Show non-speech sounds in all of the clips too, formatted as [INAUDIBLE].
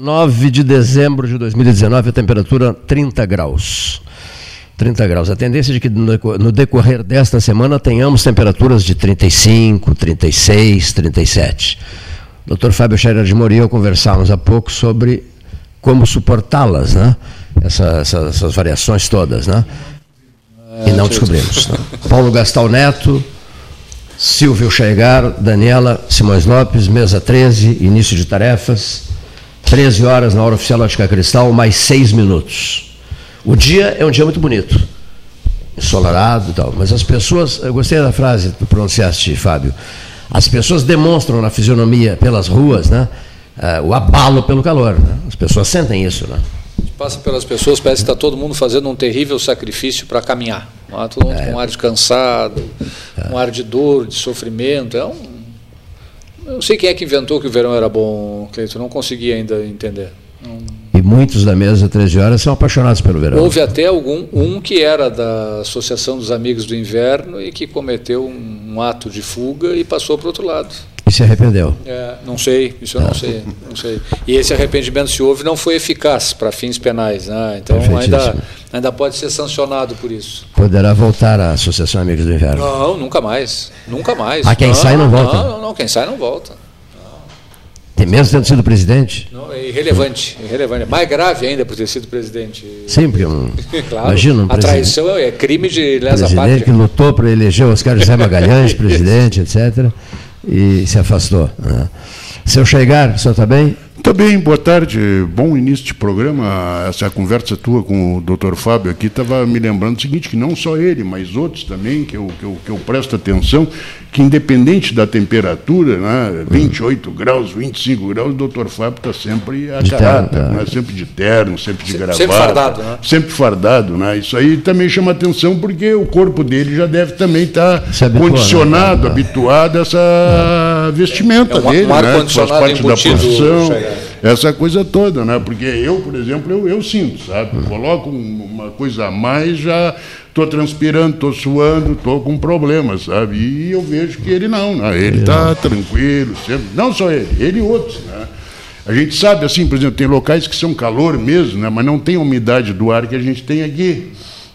9 de dezembro de 2019, a temperatura 30 graus. 30 graus. A tendência de que no decorrer desta semana tenhamos temperaturas de 35, 36, 37. Dr. Fábio Scherer de Moria conversávamos há pouco sobre como suportá-las, né? Essa, essa, essas variações todas, né? E não descobrimos. Né? Paulo Gastal Neto, Silvio Chegar, Daniela Simões Lopes, mesa 13, início de tarefas. 13 horas na hora oficial Ótica Cristal, mais 6 minutos. O dia é um dia muito bonito, ensolarado e tal, mas as pessoas, eu gostei da frase que pronunciaste, Fábio, as pessoas demonstram na fisionomia, pelas ruas, né, uh, o abalo pelo calor. Né? As pessoas sentem isso. Né? Passa pelas pessoas, parece que está todo mundo fazendo um terrível sacrifício para caminhar. Todo mundo é. com um ar de cansado, é. um ar de dor, de sofrimento. É um eu não sei quem é que inventou que o verão era bom, Cleiton, não consegui ainda entender. Não... E muitos da mesa 13 horas são apaixonados pelo verão. Houve até algum um que era da Associação dos Amigos do Inverno e que cometeu um, um ato de fuga e passou para o outro lado. E se arrependeu? É, não sei, isso eu não, sei, não sei. E esse arrependimento, se houve, não foi eficaz para fins penais. Né? Então ainda, ainda pode ser sancionado por isso. Poderá voltar à Associação Amigos do Inverno? Não, nunca mais. Nunca mais. Ah, quem não, sai não volta? Não, não, quem sai não volta. Tem mesmo tendo sido presidente? Não, é irrelevante, irrelevante. Mais grave ainda por ter sido presidente. Sempre um. [LAUGHS] claro. Imagina um A traição é crime de lesa pátria. Presidente que lutou para eleger o Oscar José [LAUGHS] Magalhães, presidente, etc e se afastou. Né? Se eu chegar, o senhor está bem? Está bem, boa tarde, bom início de programa. Essa conversa tua com o doutor Fábio aqui estava me lembrando o seguinte, que não só ele, mas outros também, que eu, que eu, que eu presto atenção, que independente da temperatura, né, 28 hum. graus, 25 graus, o doutor Fábio está sempre a de caráter, terno, né, sempre de terno, sempre de gravata. Sempre fardado, né? Sempre fardado, né? Isso aí também chama atenção porque o corpo dele já deve também estar tá né? condicionado, né? habituado a essa vestimenta é um, dele, um né? Que faz parte da profissão. Essa coisa toda, né? Porque eu, por exemplo, eu, eu sinto, sabe? Hum. Coloco uma coisa a mais, já estou transpirando, estou suando, estou com problemas, sabe? E eu vejo que ele não, né? ele está tranquilo, sempre, não só ele, ele e outros, né? A gente sabe, assim, por exemplo, tem locais que são calor mesmo, né? mas não tem a umidade do ar que a gente tem aqui.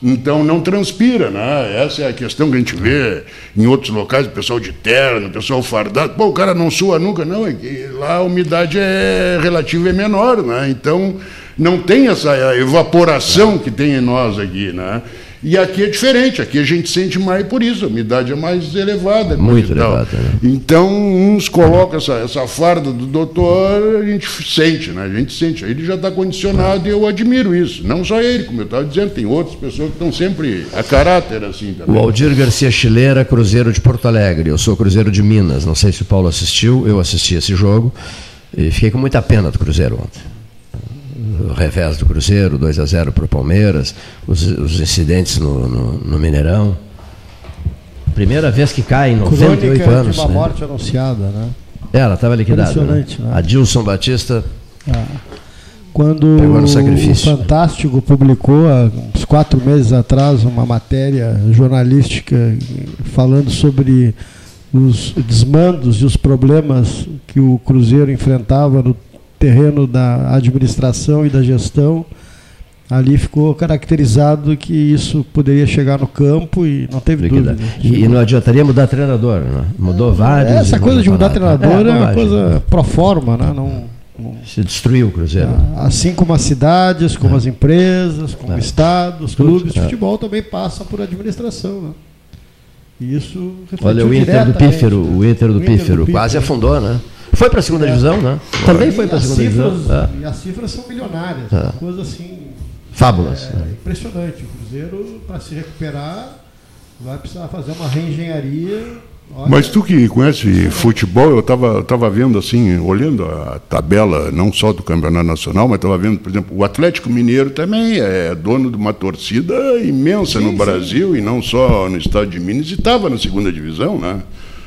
Então não transpira, né? Essa é a questão que a gente vê em outros locais, o pessoal de terno, o pessoal fardado. Pô, o cara não sua nunca, não. É lá a umidade é relativa é menor, né? Então não tem essa evaporação que tem em nós aqui, né? E aqui é diferente, aqui a gente sente mais por isso, a umidade é mais elevada. Muito elevada. Né? Então, uns colocam essa, essa farda do doutor, a gente sente, né? A gente sente. Aí ele já está condicionado e eu admiro isso. Não só ele, como eu estava dizendo, tem outras pessoas que estão sempre a caráter assim também. O Aldir Garcia Chileira, Cruzeiro de Porto Alegre. Eu sou Cruzeiro de Minas. Não sei se o Paulo assistiu, eu assisti esse jogo. E fiquei com muita pena do Cruzeiro ontem o revés do Cruzeiro, 2 a 0 para o Palmeiras, os, os incidentes no, no, no, Mineirão. Primeira vez que cai em 98 Crônica anos. De uma né? morte anunciada, né? Ela estava liquidada. Né? Né? A Dilson Batista. Ah. Quando o Fantástico publicou, há uns quatro meses atrás, uma matéria jornalística falando sobre os desmandos e os problemas que o Cruzeiro enfrentava no terreno da administração e da gestão, ali ficou caracterizado que isso poderia chegar no campo e não teve dúvida. E, e, não adiantaria mudar treinador, né? Mudou é, vários. Essa coisa de mudar treinador é, é uma coisa pro forma, né? Não, não, Se destruiu o Cruzeiro. Assim como as cidades, como é. as empresas, como é. estados, clubes de é. futebol também passam por administração. Né? E isso Olha, o Inter do Pífero, o Inter do, o Inter Pífero, do Pífero quase afundou, né? Foi para a segunda é. divisão, né? Também foi para a segunda cifras, divisão. É. E as cifras são milionárias, é. coisa assim. Fábulas. É, impressionante. O Cruzeiro, para se recuperar, vai precisar fazer uma reengenharia. Olha. Mas tu que conhece futebol, eu estava tava vendo assim, olhando a tabela, não só do Campeonato Nacional, mas estava vendo, por exemplo, o Atlético Mineiro também é dono de uma torcida imensa sim, no Brasil sim. e não só no estado de Minas, e estava na segunda divisão, né?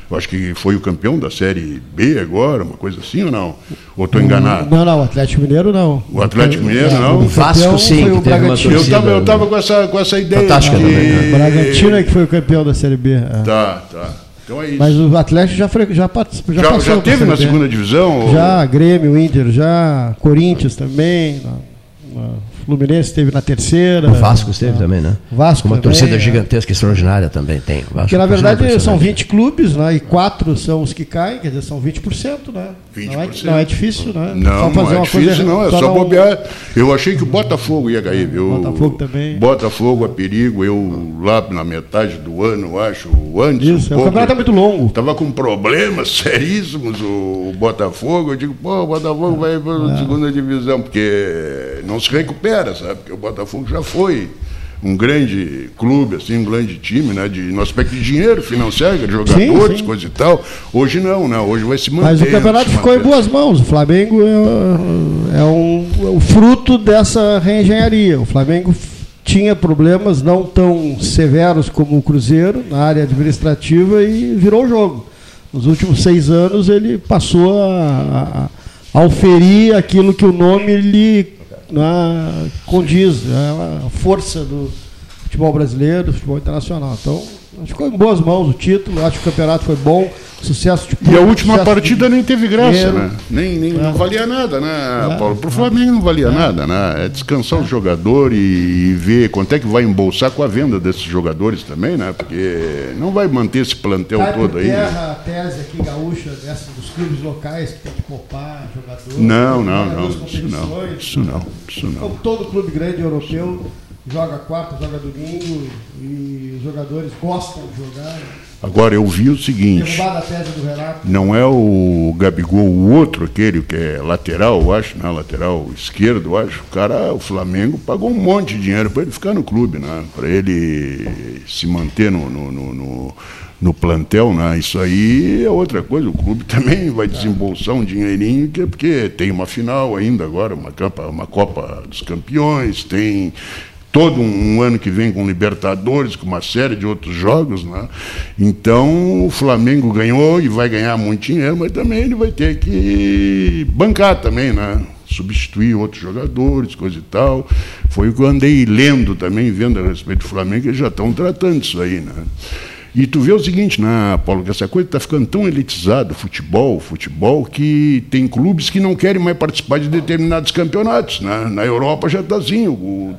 Eu acho que foi o campeão da Série B agora, uma coisa assim ou não? Ou estou enganado? Não, não, o Atlético Mineiro não. O Atlético Mineiro é, não? O Vasco sim, foi o Bragantino. Eu estava eu com, essa, com essa ideia. Fantástica de... também. Né? O Bragantino é que foi o campeão da Série B. É. Tá, tá. Então é isso. Mas o Atlético já, já, participou, já, já passou. Já teve na segunda divisão? Já, ou... Grêmio, Inter, já, Corinthians também. Fluminense esteve na terceira. O Vasco esteve ah, também, né? Vasco Uma também, torcida é. gigantesca, extraordinária também tem. Vasco, Porque na verdade são 20 clubes, né? E quatro são os que caem, quer dizer, são 20%, né? 20%. Não, é, não é difícil, né? Não, só não é difícil, coisa, não. É só, só bobear. Eu achei que o Botafogo ia cair, viu? Botafogo também. Botafogo a perigo. Eu lá na metade do ano, acho, antes. Isso, um o campeonato é muito longo. Estava com problemas [LAUGHS] seríssimos o Botafogo. Eu digo, pô, o Botafogo vai para a é. segunda divisão, porque não se recupera, sabe? Porque o Botafogo já foi um grande clube, assim, um grande time, né? De, no aspecto de dinheiro, financeiro, de jogadores, sim, sim. coisa e tal. Hoje não, né? Hoje vai se manter. Mas o campeonato ficou em boas mãos. O Flamengo é, é, um, é o fruto dessa reengenharia. O Flamengo tinha problemas não tão severos como o Cruzeiro na área administrativa e virou o jogo. Nos últimos seis anos ele passou a, a, a oferir aquilo que o nome lhe né, condiz, é a força do futebol brasileiro, do futebol internacional. Então, acho que ficou em boas mãos o título, acho que o campeonato foi bom, sucesso de E a última partida de... nem teve graça, né? Nem, nem é. não valia nada, né, é. Paulo? Para o Flamengo não valia é. nada, né? É descansar o jogador e, e, ver quanto é que vai embolsar com a venda desses jogadores também, né? Porque não vai manter esse plantel Cai todo aí. Terra, né? a tese aqui gaúcha dessa dos clubes locais que tem que poupar jogadores. Não, não, não, isso não, isso não, isso não. Como todo clube grande europeu joga quarta, joga domingo e os jogadores gostam de jogar. Agora eu vi o seguinte. Não é o Gabigol, o outro, aquele que é lateral, eu acho, né? Lateral esquerdo, eu acho. O cara, o Flamengo pagou um monte de dinheiro para ele ficar no clube, né? Para ele se manter no, no, no, no no plantel, né? Isso aí é outra coisa. O clube [LAUGHS] também vai desembolsar um dinheirinho, que é porque tem uma final ainda agora, uma, Copa, uma Copa dos Campeões, tem todo um, ano que vem com Libertadores, com uma série de outros jogos, né? Então o Flamengo ganhou e vai ganhar muito dinheiro, mas também ele vai ter que bancar também, né? Substituir outros jogadores, coisa e tal. Foi o que eu andei lendo também, vendo a respeito do Flamengo, eles já estão tratando isso aí, né? E tu vê o seguinte, né, Paulo, que essa coisa está ficando tão elitizada, futebol, futebol, que tem clubes que não querem mais participar de determinados campeonatos. Né? Na Europa já está assim,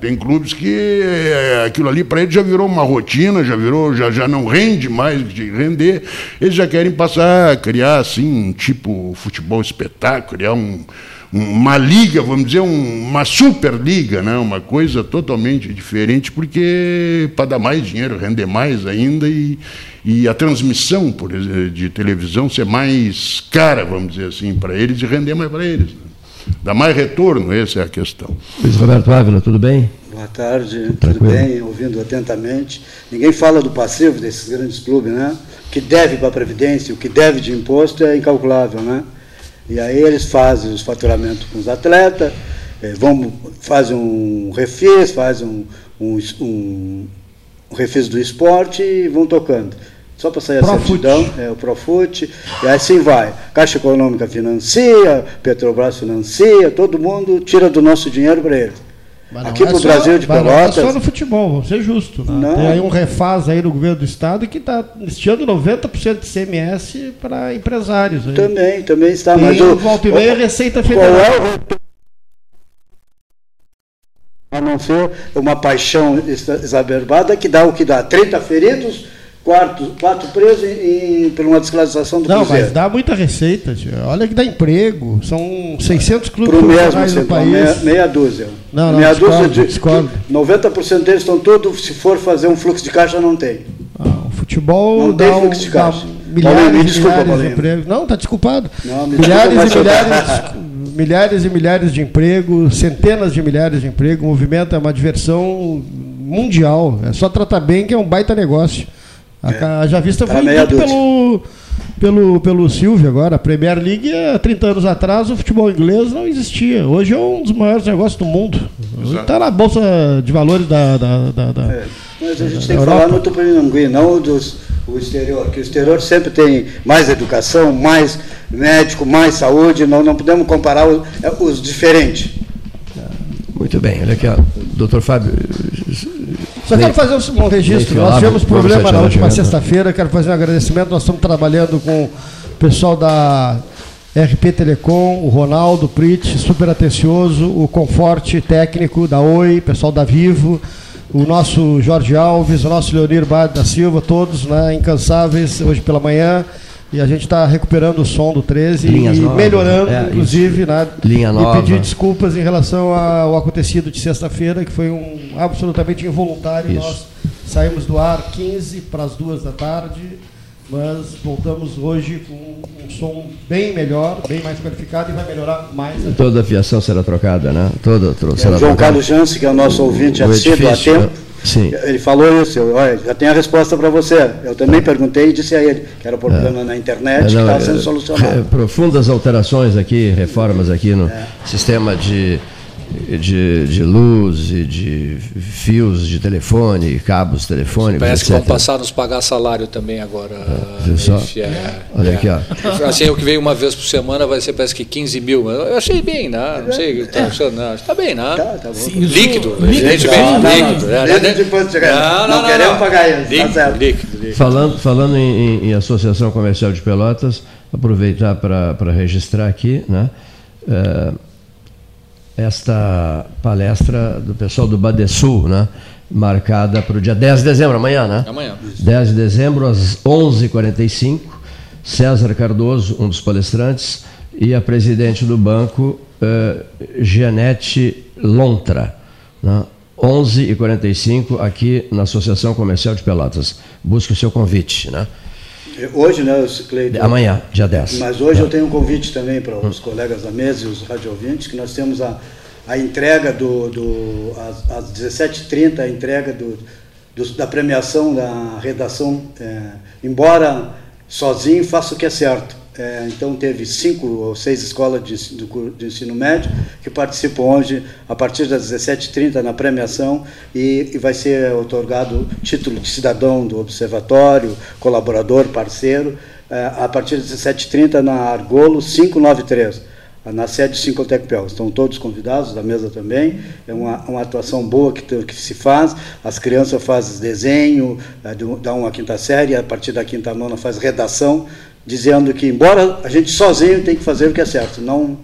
tem clubes que é, aquilo ali para eles já virou uma rotina, já virou, já, já não rende mais de render. Eles já querem passar, criar assim um tipo futebol espetáculo, criar um uma liga, vamos dizer, um, uma superliga, né? uma coisa totalmente diferente, porque para dar mais dinheiro, render mais ainda e, e a transmissão por, de televisão ser mais cara, vamos dizer assim, para eles e render mais para eles. Né? Dá mais retorno, essa é a questão. Luiz Roberto Ávila, tudo bem? Boa tarde, tudo bem? Ouvindo atentamente. Ninguém fala do passivo desses grandes clubes, né? O que deve para a Previdência, o que deve de imposto é incalculável, né? E aí eles fazem os faturamentos com os atletas, eh, vão, fazem um refis, fazem um, um, um, um refis do esporte e vão tocando. Só para sair a certidão, é o Profut, e assim vai. Caixa Econômica financia, Petrobras financia, todo mundo tira do nosso dinheiro para eles. Aqui para o é Brasil de Pelotas. Não é só no futebol, vamos ser justo. Né? Tem aí um refaz aí no governo do estado que está estiando 90% de CMS para empresários. Aí. Também, também está. Tem mas o, volta e meia Receita Federal. Qual é o a não ser uma paixão exacerbada que dá o que dá 30 feridos quatro, quatro presos em, por uma desclassificação do Não, Cruzeiro. mas dá muita receita. Tia. Olha que dá emprego. São 600 clubes Pro mesmo, no país. Meia, meia dúzia. Não, não, meia dúzia de, discordo. 90% deles estão todos, se for fazer um fluxo de caixa, não tem. Ah, o futebol não tem fluxo de caixa. milhares e milhares de empregos. Não, está desculpado. Não, milhares e milhares, milhares e milhares de empregos, centenas de milhares de empregos. O movimento é uma diversão mundial. É só tratar bem que é um baita negócio. A, é. Javista tá foi muito pelo, pelo, pelo Silvio agora. A Premier League, há 30 anos atrás, o futebol inglês não existia. Hoje é um dos maiores negócios do mundo. Está na Bolsa de Valores da. da, da, da é. Mas a gente tem que Europa. falar no Tupinanguí, não dos, o exterior, que o exterior sempre tem mais educação, mais médico, mais saúde, não, não podemos comparar os, é, os diferentes. Muito bem, olha aqui, ó. doutor Fábio, Só quero fazer um registro. Nós tivemos problema na última sexta-feira. Quero fazer um agradecimento. Nós estamos trabalhando com o pessoal da RP Telecom, o Ronaldo Prit, super atencioso, o Conforte técnico da Oi, pessoal da Vivo, o nosso Jorge Alves, o nosso Leonir Bade da Silva, todos né, incansáveis hoje pela manhã. E a gente está recuperando o som do 13 Linhas e novas, melhorando, é, inclusive, né? Linha e pedir desculpas em relação ao acontecido de sexta-feira, que foi um absolutamente involuntário. Isso. Nós saímos do ar 15 para as duas da tarde, mas voltamos hoje com um som bem melhor, bem mais qualificado e vai melhorar mais. Toda a fiação será trocada, né? Toda, será é, João trocada. Carlos Jansen, que é o nosso ouvinte assíduo há tempo Sim. Ele falou isso, eu, olha, já tenho a resposta para você. Eu também perguntei e disse a ele que era o problema é. na internet é, não, que estava sendo solucionado. profundas alterações aqui, reformas aqui no é. sistema de de, de luz e de fios de telefone, cabos telefônicos. Parece etc. que vão passar a nos pagar salário também agora. É, só? É, Olha aqui, ó. Assim, o que veio uma vez por semana vai ser parece que 15 mil. Eu achei bem, né? Não sei o que está achando, não. Está bem, né? Tá, tá Sim, líquido. Líquido. Não, não, líquido. Não, não, não, não, queremos pagar isso. Tá líquido, tá líquido, líquido. Falando, falando em, em, em, Associação Comercial de Pelotas, aproveitar para registrar aqui, né? É, esta palestra do pessoal do Badesul, né? marcada para o dia 10 de dezembro, amanhã, né? Amanhã. 10 de dezembro, às 11h45. César Cardoso, um dos palestrantes, e a presidente do banco, uh, Jeanette Lontra. Né? 11h45, aqui na Associação Comercial de Pelotas. Busque o seu convite. Né? Hoje, né, Cleiton? Amanhã, dia 10. Mas hoje é. eu tenho um convite também para os hum. colegas da mesa e os radiovintes, que nós temos a, a entrega do, do às, às 17h30, a entrega do, do, da premiação da redação, é, embora sozinho, faça o que é certo. É, então teve cinco ou seis escolas de, de, de, ensino médio que participam hoje a partir das 17h30 na premiação e, e vai ser otorgado título de cidadão do observatório, colaborador, parceiro, é, a partir das 17h30 na Argolo 593 na sede do Sincotecpel. Estão todos convidados, da mesa também. É uma, uma atuação boa que, que se faz. As crianças fazem desenho, é, da uma quinta série, a partir da quinta nona faz redação dizendo que, embora a gente sozinho tem que fazer o que é certo, não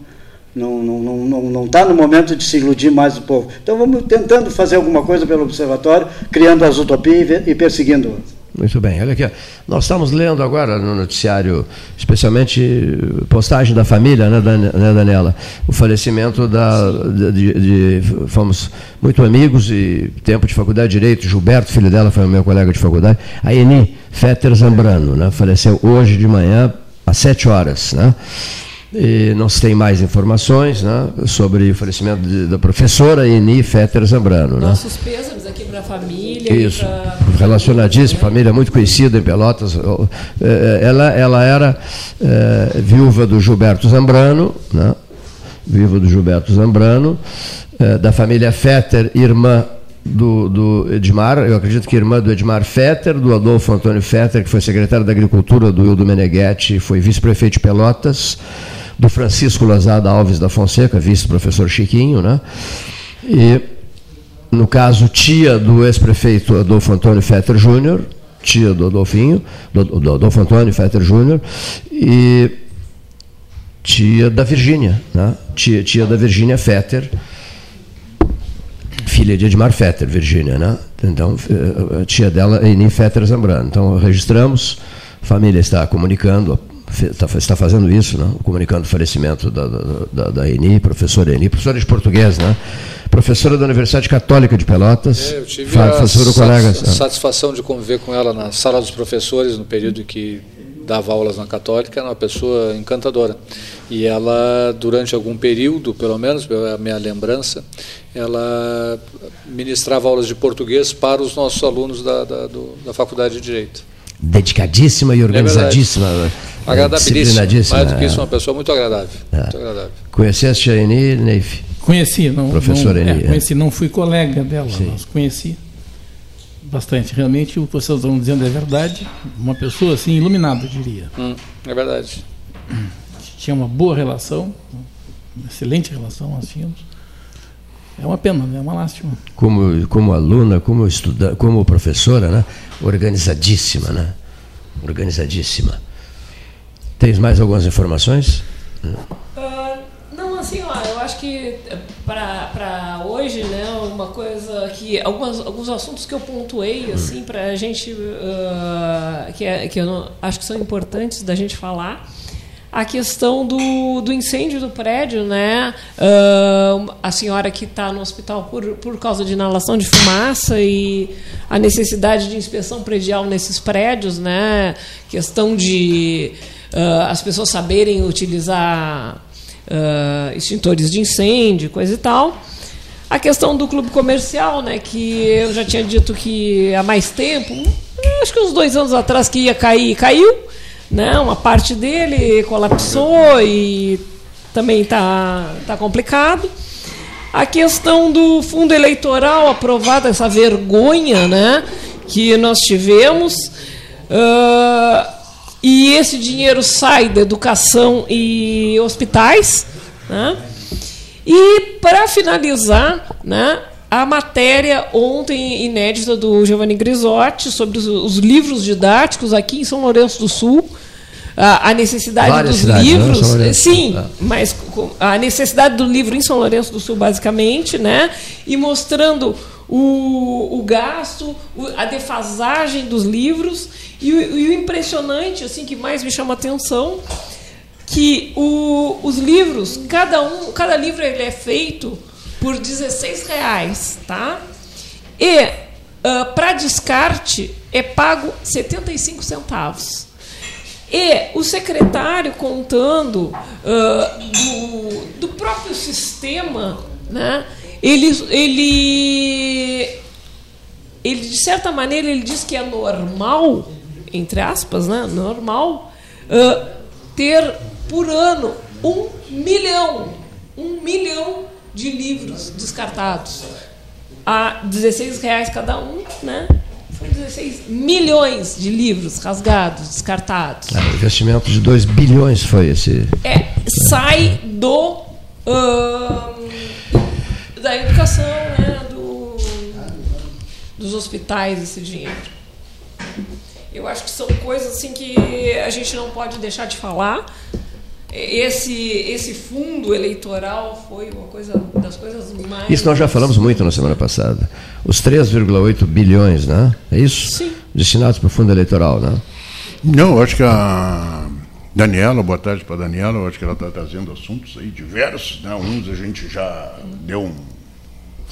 não não não não não está no momento de se iludir mais do povo. Então vamos tentando fazer alguma coisa pelo observatório, criando as utopias e perseguindo muito bem, olha aqui. Nós estamos lendo agora no noticiário, especialmente postagem da família, né, né Daniela? O falecimento da. De, de, fomos muito amigos e tempo de faculdade de Direito. Gilberto, filho dela, foi o meu colega de faculdade. A Eni Fetter Zambrano, né? Faleceu hoje de manhã, às sete horas, né? E não se tem mais informações né, sobre o falecimento de, da professora Eni Fetter Zambrano. Né? Nossos pêsames para a família. Isso, pra... relacionadíssima, família muito conhecida em Pelotas. É, é, ela, ela era é, viúva do Gilberto Zambrano, né? viúva do Gilberto Zambrano, é, da família Fetter, irmã do, do, Edmar, eu acredito que irmã do Edmar Fetter, do Adolfo Antônio Fetter, que foi secretário da Agricultura do Hildo Meneghetti, foi vice-prefeito de Pelotas do Francisco Lazada Alves da Fonseca, vice-professor Chiquinho, né? E, no caso, tia do ex-prefeito Adolfo Antônio Fetter Júnior, tia do Adolfinho, do, do Adolfo Antônio Fetter Júnior, e tia da Virgínia, né? tia, tia da Virgínia Fetter, filha de Edmar Fetter, Virgínia, né? Então, eh, a tia dela é Eni Fetter Zambrano. Então, registramos, a família está comunicando está, está fazendo isso, né? comunicando o falecimento da, da, da Eni, professora Eni, professora de português, né? professora da Universidade Católica de Pelotas. É, eu tive a satisfação de conviver com ela na sala dos professores, no período em que dava aulas na Católica, era uma pessoa encantadora. E ela, durante algum período, pelo menos, a minha lembrança, ela ministrava aulas de português para os nossos alunos da, da, do, da Faculdade de Direito dedicadíssima e é organizadíssima. É agradabilíssima. Mais do que isso, uma pessoa muito agradável. É. Muito agradável. Conheceste a Eni, Neif? Conheci, não. Professora não, Eni. É, conheci, não fui colega dela, Sim. mas conheci bastante. Realmente o que vocês estão dizendo é verdade. Uma pessoa assim, iluminada, diria. Hum, é verdade. Tinha uma boa relação, uma excelente relação nós tínhamos. É uma pena, né? é uma lástima. Como, como aluna, como estudante, como professora, né? Organizadíssima, né? Organizadíssima. Tens mais algumas informações? Uh, não, assim, ó, eu acho que para hoje, né, uma coisa que algumas, alguns assuntos que eu pontuei assim para a gente uh, que, é, que eu não, acho que são importantes da gente falar a questão do, do incêndio do prédio, né? Uh, a senhora que está no hospital por, por causa de inalação de fumaça e a necessidade de inspeção predial nesses prédios, né? Questão de uh, as pessoas saberem utilizar uh, extintores de incêndio, coisa e tal. A questão do clube comercial, né? Que eu já tinha dito que há mais tempo, acho que uns dois anos atrás que ia cair, caiu né? Uma parte dele colapsou e também está tá complicado. A questão do fundo eleitoral aprovado, essa vergonha né, que nós tivemos. Uh, e esse dinheiro sai da educação e hospitais. Né? E, para finalizar, né, a matéria ontem inédita do Giovanni Grisotti sobre os, os livros didáticos aqui em São Lourenço do Sul a, necessidade Várias dos cidades, né? livros, sim, ah. mas a necessidade do livro em São Lourenço do Sul, basicamente, né? E mostrando o, o gasto, a defasagem dos livros e o, e o impressionante, assim, que mais me chama a atenção, que o, os livros, cada um, cada livro ele é feito por 16 reais, tá? E uh, para descarte é pago 75 centavos. E o secretário contando uh, do, do, próprio sistema, né? Ele, ele, ele, de certa maneira, ele diz que é normal, entre aspas, né? normal, uh, ter por ano um milhão, um milhão de livros descartados a 16 reais cada um, né? 16 milhões de livros rasgados, descartados. É, investimento de 2 bilhões foi esse. É, sai do uh, da educação, né, do, dos hospitais esse dinheiro. Eu acho que são coisas assim que a gente não pode deixar de falar, esse, esse fundo eleitoral foi uma coisa das coisas mais. Isso nós já falamos muito na semana passada. Os 3,8 bilhões, né? É isso? Sim. Destinados para o fundo eleitoral, né? Não, acho que a Daniela, boa tarde para a Daniela, eu acho que ela está trazendo assuntos aí diversos, né? Uns a gente já deu um.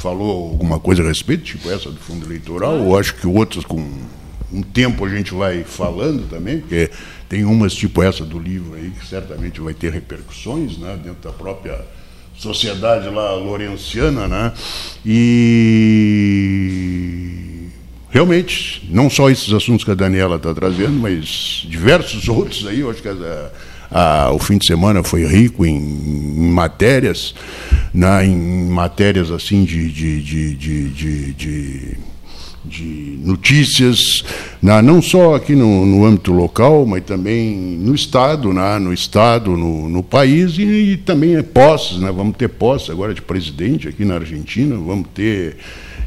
Falou alguma coisa a respeito, tipo essa do fundo eleitoral, ou acho que outros com um tempo a gente vai falando também, porque tem umas tipo essa do livro aí que certamente vai ter repercussões né, dentro da própria sociedade lá lorenciana, né? E realmente, não só esses assuntos que a Daniela está trazendo, mas diversos outros aí, eu acho que a, a, o fim de semana foi rico em, em matérias, né, em matérias assim de, de, de, de, de de notícias, né, não só aqui no, no, âmbito local, mas também no Estado, né, no Estado, no, no país, e, e, também posses, né, vamos ter posse agora de presidente aqui na Argentina, vamos ter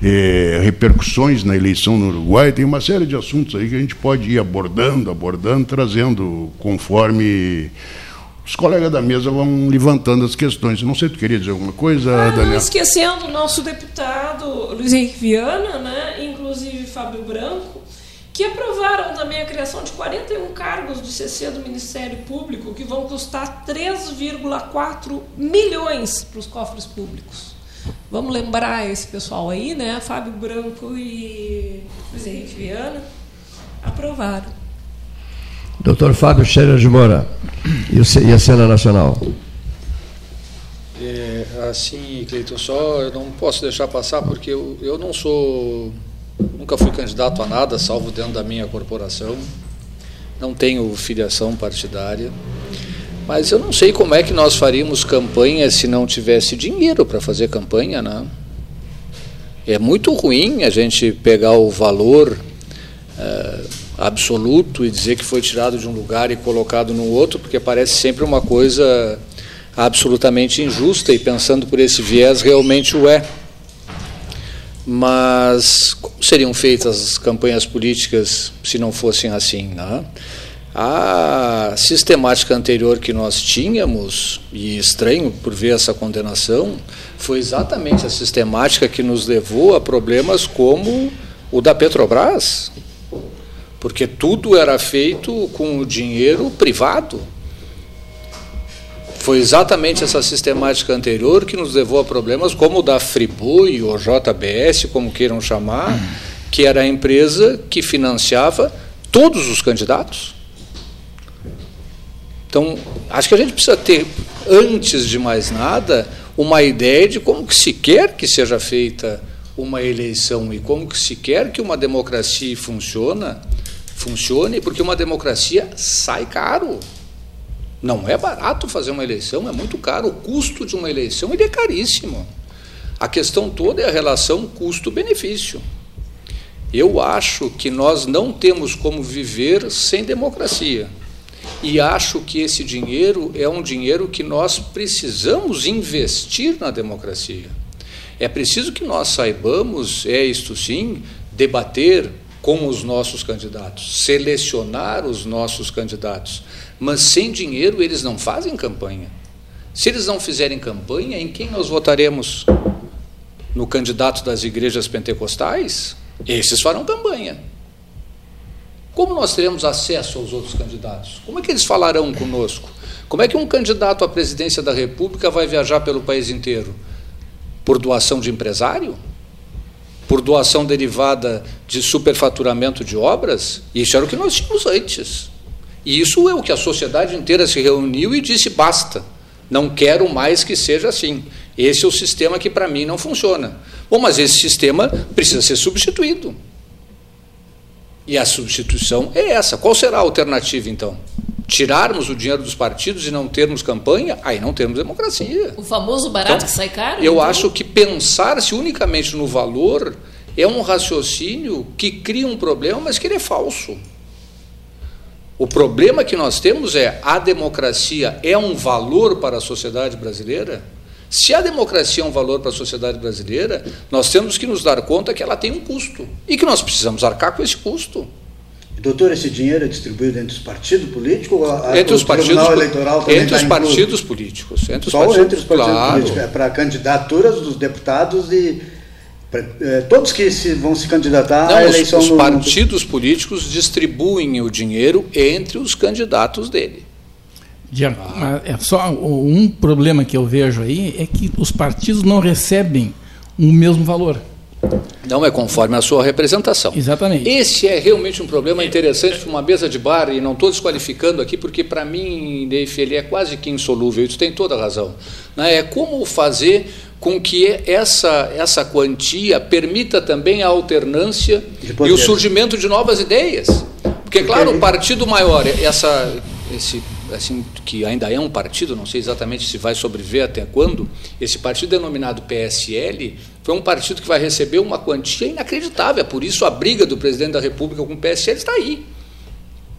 é, repercussões na eleição no Uruguai, tem uma série de assuntos aí que a gente pode ir abordando, abordando, trazendo conforme os colegas da mesa vão levantando as questões. Não sei, tu queria dizer alguma coisa, ah, Daniel? Esquecendo o nosso deputado Luiz Henrique Viana, né, inclusive Fábio Branco, que aprovaram também a criação de 41 cargos de CC do Ministério Público, que vão custar 3,4 milhões para os cofres públicos. Vamos lembrar esse pessoal aí, né? Fábio Branco e Luiz Henrique Viana aprovaram. Doutor Fábio Scherer de Moura, e a cena nacional? É, assim, Cleiton, só eu não posso deixar passar porque eu, eu não sou, nunca fui candidato a nada, salvo dentro da minha corporação, não tenho filiação partidária, mas eu não sei como é que nós faríamos campanha se não tivesse dinheiro para fazer campanha, né? É muito ruim a gente pegar o valor. Uh, absoluto e dizer que foi tirado de um lugar e colocado no outro, porque parece sempre uma coisa absolutamente injusta e pensando por esse viés realmente o é. Mas como seriam feitas as campanhas políticas se não fossem assim? Né? A sistemática anterior que nós tínhamos, e estranho por ver essa condenação, foi exatamente a sistemática que nos levou a problemas como o da Petrobras, porque tudo era feito com o dinheiro privado. Foi exatamente essa sistemática anterior que nos levou a problemas como o da Friboi ou JBS, como queiram chamar, que era a empresa que financiava todos os candidatos. Então, acho que a gente precisa ter, antes de mais nada, uma ideia de como que se quer que seja feita uma eleição e como que se quer que uma democracia funciona, funcione, porque uma democracia sai caro. Não é barato fazer uma eleição, é muito caro. O custo de uma eleição ele é caríssimo. A questão toda é a relação custo-benefício. Eu acho que nós não temos como viver sem democracia. E acho que esse dinheiro é um dinheiro que nós precisamos investir na democracia. É preciso que nós saibamos, é isto sim, debater com os nossos candidatos, selecionar os nossos candidatos, mas sem dinheiro eles não fazem campanha. Se eles não fizerem campanha, em quem nós votaremos? No candidato das igrejas pentecostais? Esses farão campanha. Como nós teremos acesso aos outros candidatos? Como é que eles falarão conosco? Como é que um candidato à presidência da República vai viajar pelo país inteiro? Por doação de empresário? Por doação derivada de superfaturamento de obras? Isso era o que nós tínhamos antes. E isso é o que a sociedade inteira se reuniu e disse: basta, não quero mais que seja assim. Esse é o sistema que para mim não funciona. Bom, mas esse sistema precisa ser substituído. E a substituição é essa. Qual será a alternativa, então? Tirarmos o dinheiro dos partidos e não termos campanha? Aí não temos democracia. O famoso barato então, que sai caro? Eu então? acho que pensar-se unicamente no valor é um raciocínio que cria um problema, mas que ele é falso. O problema que nós temos é a democracia é um valor para a sociedade brasileira? Se a democracia é um valor para a sociedade brasileira, nós temos que nos dar conta que ela tem um custo e que nós precisamos arcar com esse custo. Doutor, esse dinheiro é distribuído entre os partidos políticos ou a, entre os partidos, eleitoral também Entre os partidos políticos. Entre os Só partidos, entre os partidos claro. políticos. É para candidaturas dos deputados e é, todos que se, vão se candidatar Não, à eleição. Os, os partidos no... políticos distribuem o dinheiro entre os candidatos dele. De, é só um problema que eu vejo aí é que os partidos não recebem o mesmo valor. Não é conforme a sua representação. Exatamente. Esse é realmente um problema interessante para uma mesa de bar, e não estou desqualificando aqui, porque para mim, Neif, ele é quase que insolúvel, isso tem toda a razão. Né? É como fazer com que essa, essa quantia permita também a alternância e o surgimento de novas ideias. Porque, claro, o partido maior, essa, esse assim, que ainda é um partido, não sei exatamente se vai sobreviver até quando, esse partido denominado PSL foi um partido que vai receber uma quantia inacreditável. É por isso a briga do presidente da República com o PSL está aí.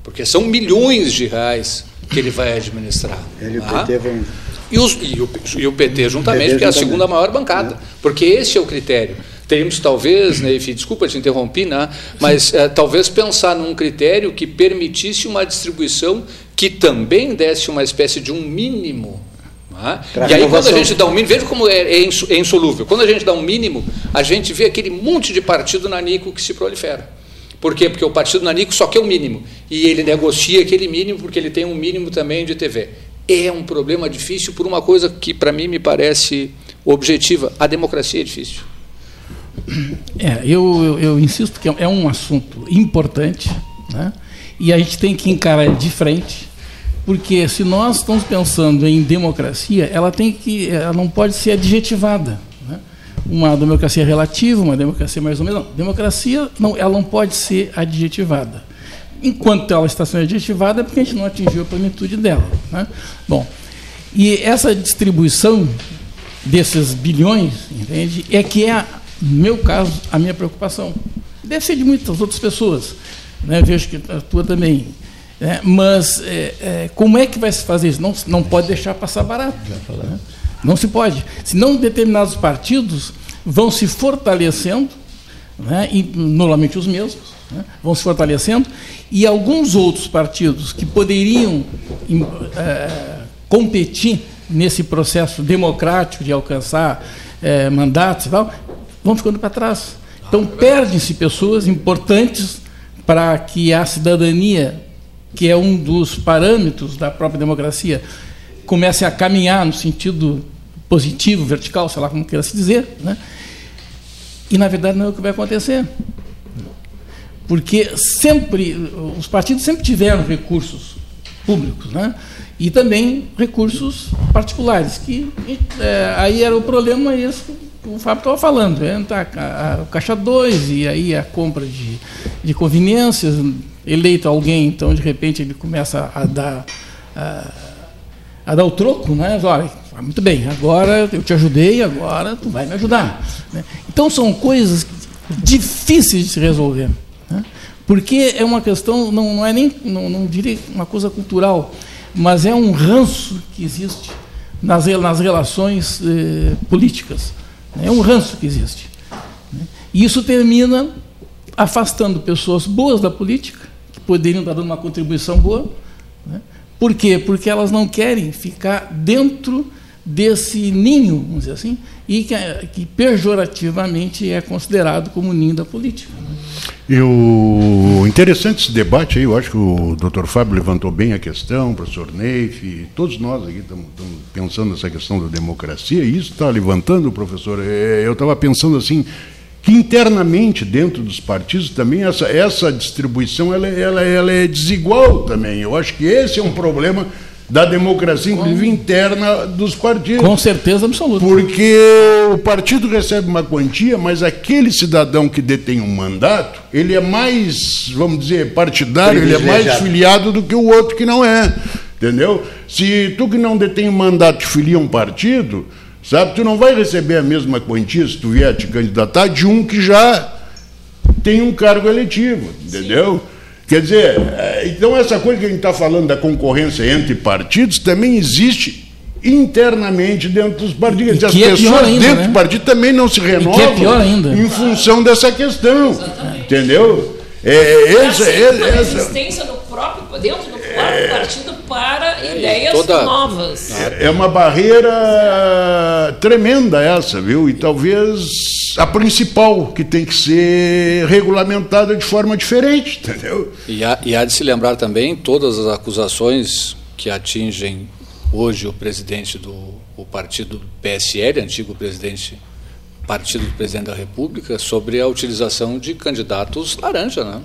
Porque são milhões de reais que ele vai administrar. Ele tá? PT vem... e, os, e, o, e o PT juntamente, porque é a segunda maior bancada. Porque esse é o critério teríamos talvez, né, enfim, desculpa te interromper, né, mas é, talvez pensar num critério que permitisse uma distribuição que também desse uma espécie de um mínimo. É? E aí, quando a gente dá um mínimo, veja como é, é, é, insolúvel. Quando a gente dá um mínimo, a gente vê aquele monte de partido nanico que se prolifera. Por quê? Porque o partido nanico só quer o mínimo. E ele negocia aquele mínimo porque ele tem um mínimo também de TV. É um problema difícil por uma coisa que, para mim, me parece objetiva: a democracia é difícil. É, eu, eu, eu insisto que é um assunto importante, né? e a gente tem que encarar de frente, porque se nós estamos pensando em democracia, ela tem que, ela não pode ser adjetivada. Né? Uma democracia relativa, uma democracia mais ou menos. Não. Democracia, não, ela não pode ser adjetivada. Enquanto ela está sendo adjetivada, é porque a gente não atingiu a plenitude dela. Né? Bom, e essa distribuição desses bilhões, entende, é que é, no meu caso, a minha preocupação. Deve ser de muitas outras pessoas né? vejo que a tua também. É, mas é, é, como é que vai se fazer isso? Não, não pode deixar passar barato. Né? Não se pode. Senão determinados partidos vão se fortalecendo, né, e normalmente os mesmos, né, vão se fortalecendo, e alguns outros partidos que poderiam é, competir nesse processo democrático de alcançar é, mandatos e tal, vão ficando para trás. Então, perdem-se pessoas importantes para que a cidadania, que é um dos parâmetros da própria democracia, comece a caminhar no sentido positivo, vertical, sei lá como queira se dizer, né? e na verdade não é o que vai acontecer. Porque sempre, os partidos sempre tiveram recursos públicos, né? e também recursos particulares, que é, aí era o problema que o Fábio estava falando, entra a, a, o Caixa 2 e aí a compra de, de conveniências, eleito alguém, então de repente ele começa a dar a, a dar o troco, né? Olha, muito bem, agora eu te ajudei, agora tu vai me ajudar. Né? Então são coisas difíceis de se resolver. Né? Porque é uma questão, não, não é nem, não, não diria uma coisa cultural, mas é um ranço que existe nas, nas relações eh, políticas. Né? É um ranço que existe. Né? E isso termina afastando pessoas boas da política, que poderiam estar dando uma contribuição boa, né? Por quê? Porque elas não querem ficar dentro desse ninho, vamos dizer assim, e que, que pejorativamente é considerado como ninho da política. E o interessante esse debate aí, eu acho que o doutor Fábio levantou bem a questão, o professor Neif, todos nós aqui estamos, pensando nessa questão da democracia, e isso está levantando, professor, é, eu estava pensando assim, que internamente dentro dos partidos também essa, essa distribuição ela, ela, ela é desigual também. Eu acho que esse é um problema da democracia, inclusive Com... interna dos partidos. Com certeza absoluta. Porque o partido recebe uma quantia, mas aquele cidadão que detém um mandato, ele é mais, vamos dizer, partidário, ele é mais filiado do que o outro que não é. Entendeu? Se tu que não detém um mandato te filia um partido, Sabe? Tu não vai receber a mesma quantia se tu vier te candidatar de um que já tem um cargo eletivo, entendeu? Sim. Quer dizer, é, então essa coisa que a gente está falando da concorrência entre partidos também existe internamente dentro dos partidos. As é pessoas ainda, dentro né? do partido também não se é renovam é em função dessa questão. Exatamente. Entendeu? É, é, essa, é, resistência no próprio, dentro do próprio é, partido para é, ideias toda, novas. É, é uma barreira tremenda essa, viu? E talvez a principal, que tem que ser regulamentada de forma diferente, entendeu? E há, e há de se lembrar também todas as acusações que atingem hoje o presidente do o partido PSL, antigo presidente partido do presidente da República sobre a utilização de candidatos laranja, né?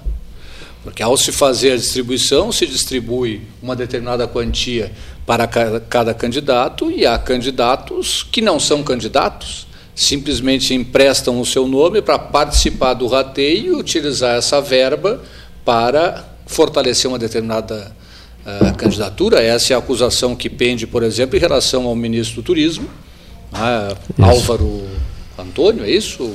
Porque ao se fazer a distribuição, se distribui uma determinada quantia para cada candidato e há candidatos que não são candidatos, simplesmente emprestam o seu nome para participar do rateio e utilizar essa verba para fortalecer uma determinada uh, candidatura. Essa é a acusação que pende, por exemplo, em relação ao ministro do Turismo, uh, Álvaro Antônio, é isso?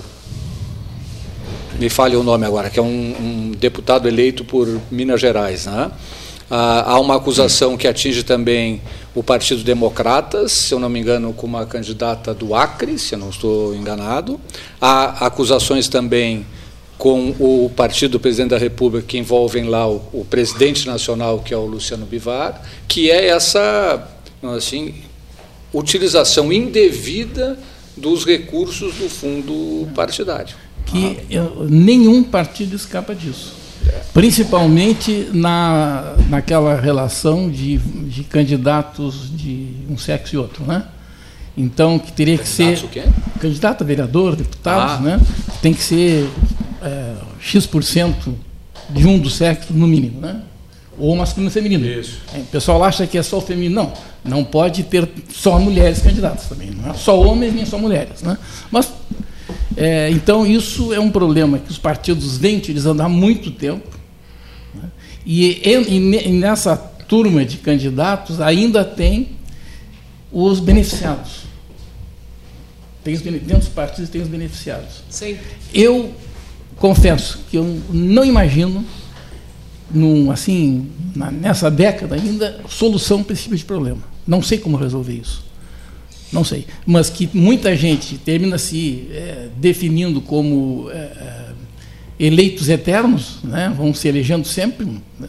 Me falha o nome agora, que é um, um deputado eleito por Minas Gerais. Né? Ah, há uma acusação que atinge também o Partido Democratas, se eu não me engano, com uma candidata do Acre, se eu não estou enganado. Há acusações também com o partido do presidente da República, que envolvem lá o, o presidente nacional, que é o Luciano Bivar, que é essa assim, utilização indevida dos recursos do fundo partidário. Que eu, nenhum partido escapa disso. Principalmente na, naquela relação de, de candidatos de um sexo e outro, né? Então, que teria que ser. Candidato a vereador, deputados, ah. né? Tem que ser é, X% de um do sexo, no mínimo, né? Ou masculino e feminino. Isso. É, o pessoal acha que é só o feminino. Não, não pode ter só mulheres candidatas também. Não é só homens nem só mulheres. Né? Mas, é, então, isso é um problema que os partidos vêm utilizando há muito tempo. Né? E, e, e nessa turma de candidatos ainda tem os beneficiados. Tem os, dentro dos partidos tem os beneficiados. Sim. Eu confesso que eu não imagino num, assim, na, nessa década ainda, solução para esse tipo de problema. Não sei como resolver isso. Não sei, mas que muita gente termina se é, definindo como é, é eleitos eternos, né, vão se elegendo sempre, né,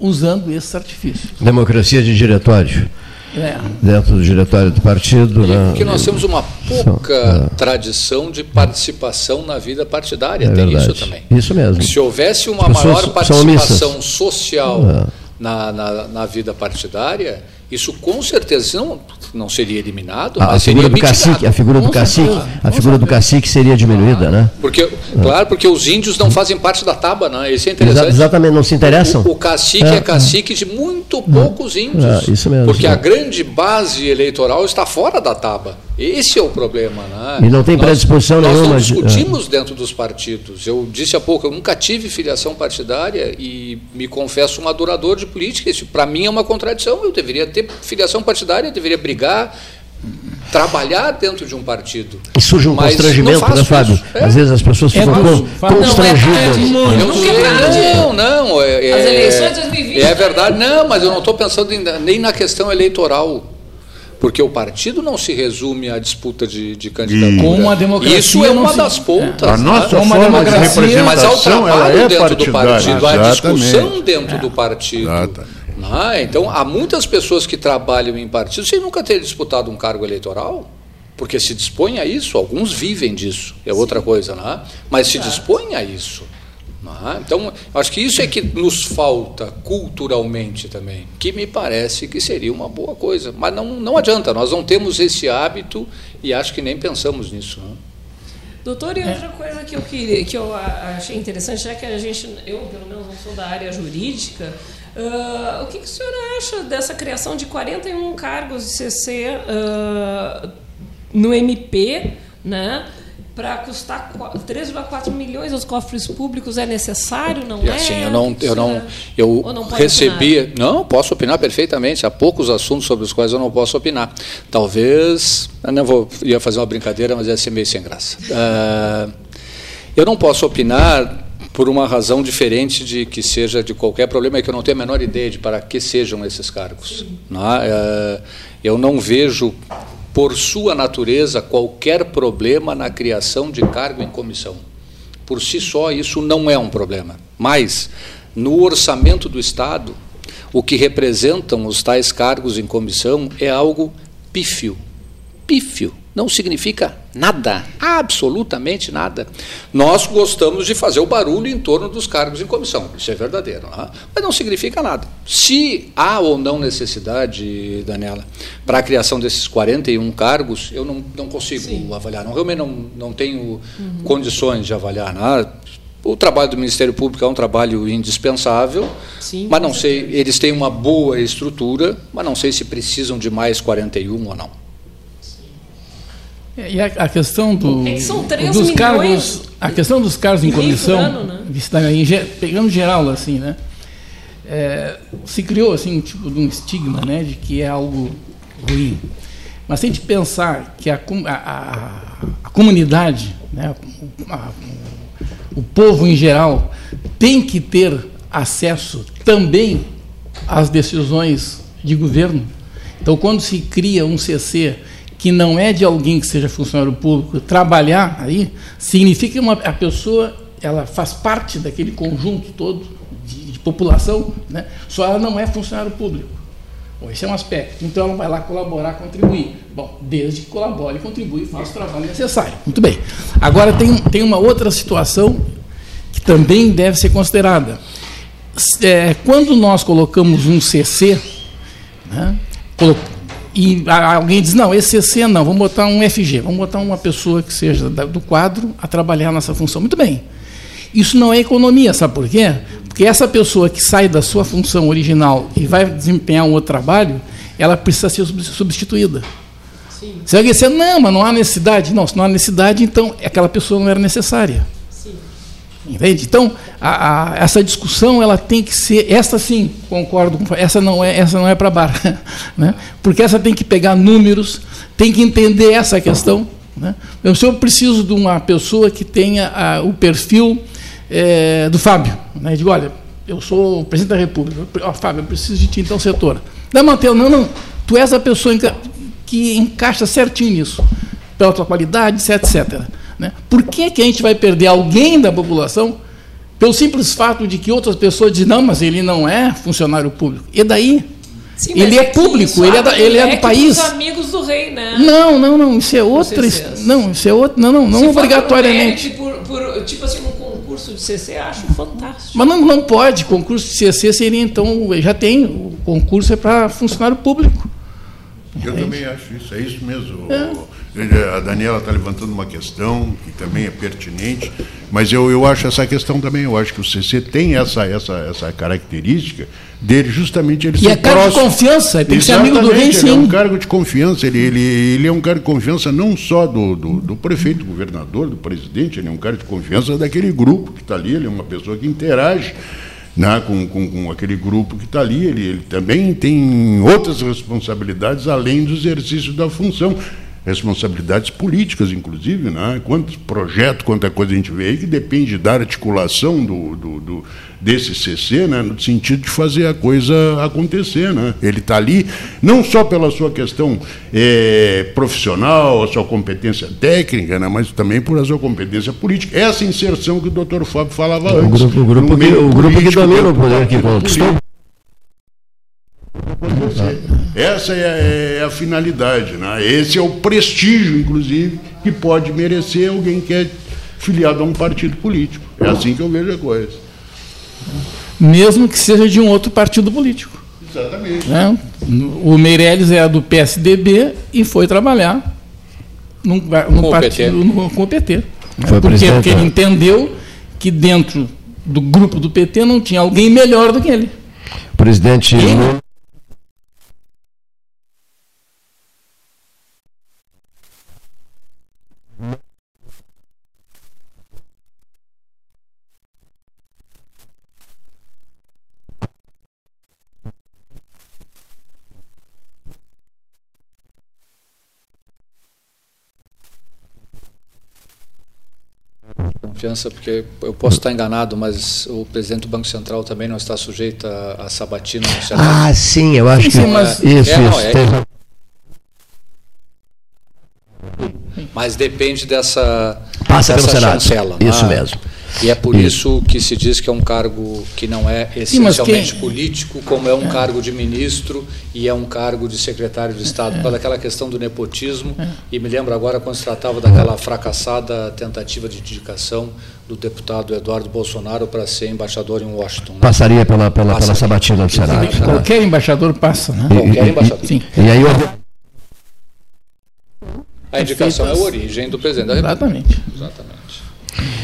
usando esses artifícios. Democracia de diretório. É. Dentro do diretório do partido. Né? Porque nós temos uma pouca é. tradição de participação na vida partidária, é tem verdade. isso também. Isso mesmo. Se houvesse uma maior participação social é. na, na, na vida partidária, isso com certeza não, não seria eliminado, a, mas figura do cacique, a figura do cacique, a figura do cacique seria diminuída, né? Porque, claro, porque os índios não fazem parte da tábua, né? Isso é interessante. Exatamente, não se interessam. O, o cacique é, é, cacique de muito poucos índios. É, isso mesmo. Porque a grande base eleitoral está fora da tábua. Esse é o problema, né? E não tem predisposição nós, nenhuma. Nós discutimos dentro dos partidos. Eu disse há pouco, eu nunca tive filiação partidária e me confesso um adorador de política. Isso para mim é uma contradição. Eu deveria ter filiação partidária, deveria brigar, trabalhar dentro de um partido. E surge um Mas constrangimento, né, Fábio? É. Às vezes as pessoas ficam é, constrangidas. Não, é, não, não. É, é, As eleições de 2020. É verdade, não, mas eu não estou pensando em, nem na questão eleitoral. Porque o partido não se resume à disputa de, de candidatura. Como a democracia Isso é uma se... das pontas. É. A nossa né? forma de representação, mas ao trabalho é dentro do partido, à discussão dentro é. do partido. Ah, então, há muitas pessoas que trabalham em partido sem nunca ter disputado um cargo eleitoral, porque se dispõe a isso, alguns vivem disso, é outra Sim. coisa, não é? mas se dispõe a isso. É? Então, acho que isso é que nos falta culturalmente também, que me parece que seria uma boa coisa. Mas não, não adianta, nós não temos esse hábito e acho que nem pensamos nisso. Não? Doutor, e outra coisa que eu, queria, que eu achei interessante, já que a gente, eu pelo menos não sou da área jurídica, uh, o que, que o senhor acha dessa criação de 41 cargos de CC uh, no MP, né? para custar 3,4 milhões aos cofres públicos é necessário, não e é? Assim, eu não, eu não, eu não recebi, opinar? não, posso opinar perfeitamente. Há poucos assuntos sobre os quais eu não posso opinar. Talvez, eu não vou, ia fazer uma brincadeira, mas ia ser meio sem graça. Uh, eu não posso opinar por uma razão diferente de que seja de qualquer problema, é que eu não tenho a menor ideia de para que sejam esses cargos. Não é? Uh, eu não vejo por sua natureza, qualquer problema na criação de cargo em comissão. Por si só, isso não é um problema. Mas, no orçamento do Estado, o que representam os tais cargos em comissão é algo pífio. Pífio não significa nada, absolutamente nada. Nós gostamos de fazer o barulho em torno dos cargos em comissão, isso é verdadeiro, não é? mas não significa nada. Se há ou não necessidade, Daniela, para a criação desses 41 cargos, eu não, não consigo Sim. avaliar, não, realmente não, não tenho uhum. condições de avaliar. É? O trabalho do Ministério Público é um trabalho indispensável, Sim, mas não sei, eles têm uma boa estrutura, mas não sei se precisam de mais 41 ou não. É, e a, a questão do, é que dos cargos, a questão dos cargos em comissão, ano, né? pegando geral assim, né? É, se criou assim um tipo de um estigma, né, de que é algo ruim. Mas se a gente pensar que a, a, a comunidade, né, o povo em geral, tem que ter acesso também às decisões de governo. Então, quando se cria um CC que não é de alguém que seja funcionário público trabalhar aí, significa que uma, a pessoa ela faz parte daquele conjunto todo de, de população, né? só ela não é funcionário público. Bom, esse é um aspecto. Então ela vai lá colaborar, contribuir. Bom, desde que colabore, contribui e faça o trabalho necessário. Muito bem. Agora tem, tem uma outra situação que também deve ser considerada. É, quando nós colocamos um CC, né, e alguém diz, não, esse CC não, vamos botar um FG, vamos botar uma pessoa que seja do quadro a trabalhar nessa função. Muito bem. Isso não é economia, sabe por quê? Porque essa pessoa que sai da sua função original e vai desempenhar um outro trabalho, ela precisa ser substituída. Sim. Se alguém disser, não, mas não há necessidade. Não, se não há necessidade, então aquela pessoa não era necessária. Entende? Então, a, a, essa discussão ela tem que ser, essa sim, concordo com essa não é, essa não é para bar, [LAUGHS] né? porque essa tem que pegar números, tem que entender essa questão. Né? Eu, se eu preciso de uma pessoa que tenha a, o perfil é, do Fábio, né? digo, olha, eu sou o presidente da República, oh, Fábio, eu preciso de ti tal setor. Não, Mateus, não, não, tu és a pessoa que encaixa certinho nisso, pela sua qualidade, etc, etc. Né? Por que, que a gente vai perder alguém da população pelo simples fato de que outras pessoas dizem, não, mas ele não é funcionário público. E daí? Sim, ele é, é público, ele é, da, ele é, é do país. Os amigos do rei, né? Não, não, não, isso é outra. Não, isso é outro. Não, não, não obrigatoriamente. Por, por, tipo assim, um concurso de CC, acho fantástico. Mas não, não pode. Concurso de CC seria então. Já tem. O concurso é para funcionário público. Eu é também acho isso, é isso mesmo. A Daniela está levantando uma questão que também é pertinente, mas eu, eu acho essa questão também, eu acho que o CC tem essa, essa, essa característica dele justamente ele e é cargo próximo. de confiança, tem que ser amigo do rei, sim. Ele é um cargo de confiança, ele, ele, ele é um cargo de confiança não só do, do, do prefeito, do governador, do presidente, ele é um cargo de confiança daquele grupo que está ali, ele é uma pessoa que interage né, com, com, com, aquele grupo que está ali, ele, ele também tem outras responsabilidades além do exercício da função responsabilidades políticas, inclusive, né? quantos projetos, quanta coisa a gente vê aí que depende da articulação do, do, do desse CC, né? no sentido de fazer a coisa acontecer. Né? Ele está ali não só pela sua questão é, profissional, a sua competência técnica, né? mas também por a sua competência política. Essa inserção que o doutor Fábio falava o antes. Grupo, o grupo, que, o grupo que domina o poder que conquistou. Essa é, é, a finalidade, né? esse é o prestígio, inclusive, que pode merecer alguém que é filiado a um partido político. É assim que eu vejo a coisa. Mesmo que seja de um outro partido político. Exatamente. Né? O Meirelles é do PSDB e foi trabalhar num, num partido no, com o PT. Foi Por quê? Porque ele entendeu que dentro do grupo do PT não tinha alguém melhor do que ele. O presidente. E, confiança, porque eu posso estar enganado, mas o presidente do Banco Central também não está sujeito a, a sabatina no Senado. Ah, sim, eu acho sim, que. Mas, é, isso, é, não, isso. É, mas depende dessa. Passa dessa pelo Senado. Chancela, isso né? mesmo. E é por isso que se diz que é um cargo que não é essencialmente Sim, político, como é um é. cargo de ministro e é um cargo de secretário de Estado, por aquela questão do nepotismo. É. E me lembro agora quando se tratava daquela fracassada tentativa de indicação do deputado Eduardo Bolsonaro para ser embaixador em Washington. Né? Passaria pela, pela, Passaria. pela sabatina do Senado. Qualquer embaixador passa, né? Qualquer embaixador. Sim. E aí A indicação é a origem do presidente da República. Exatamente. Exatamente.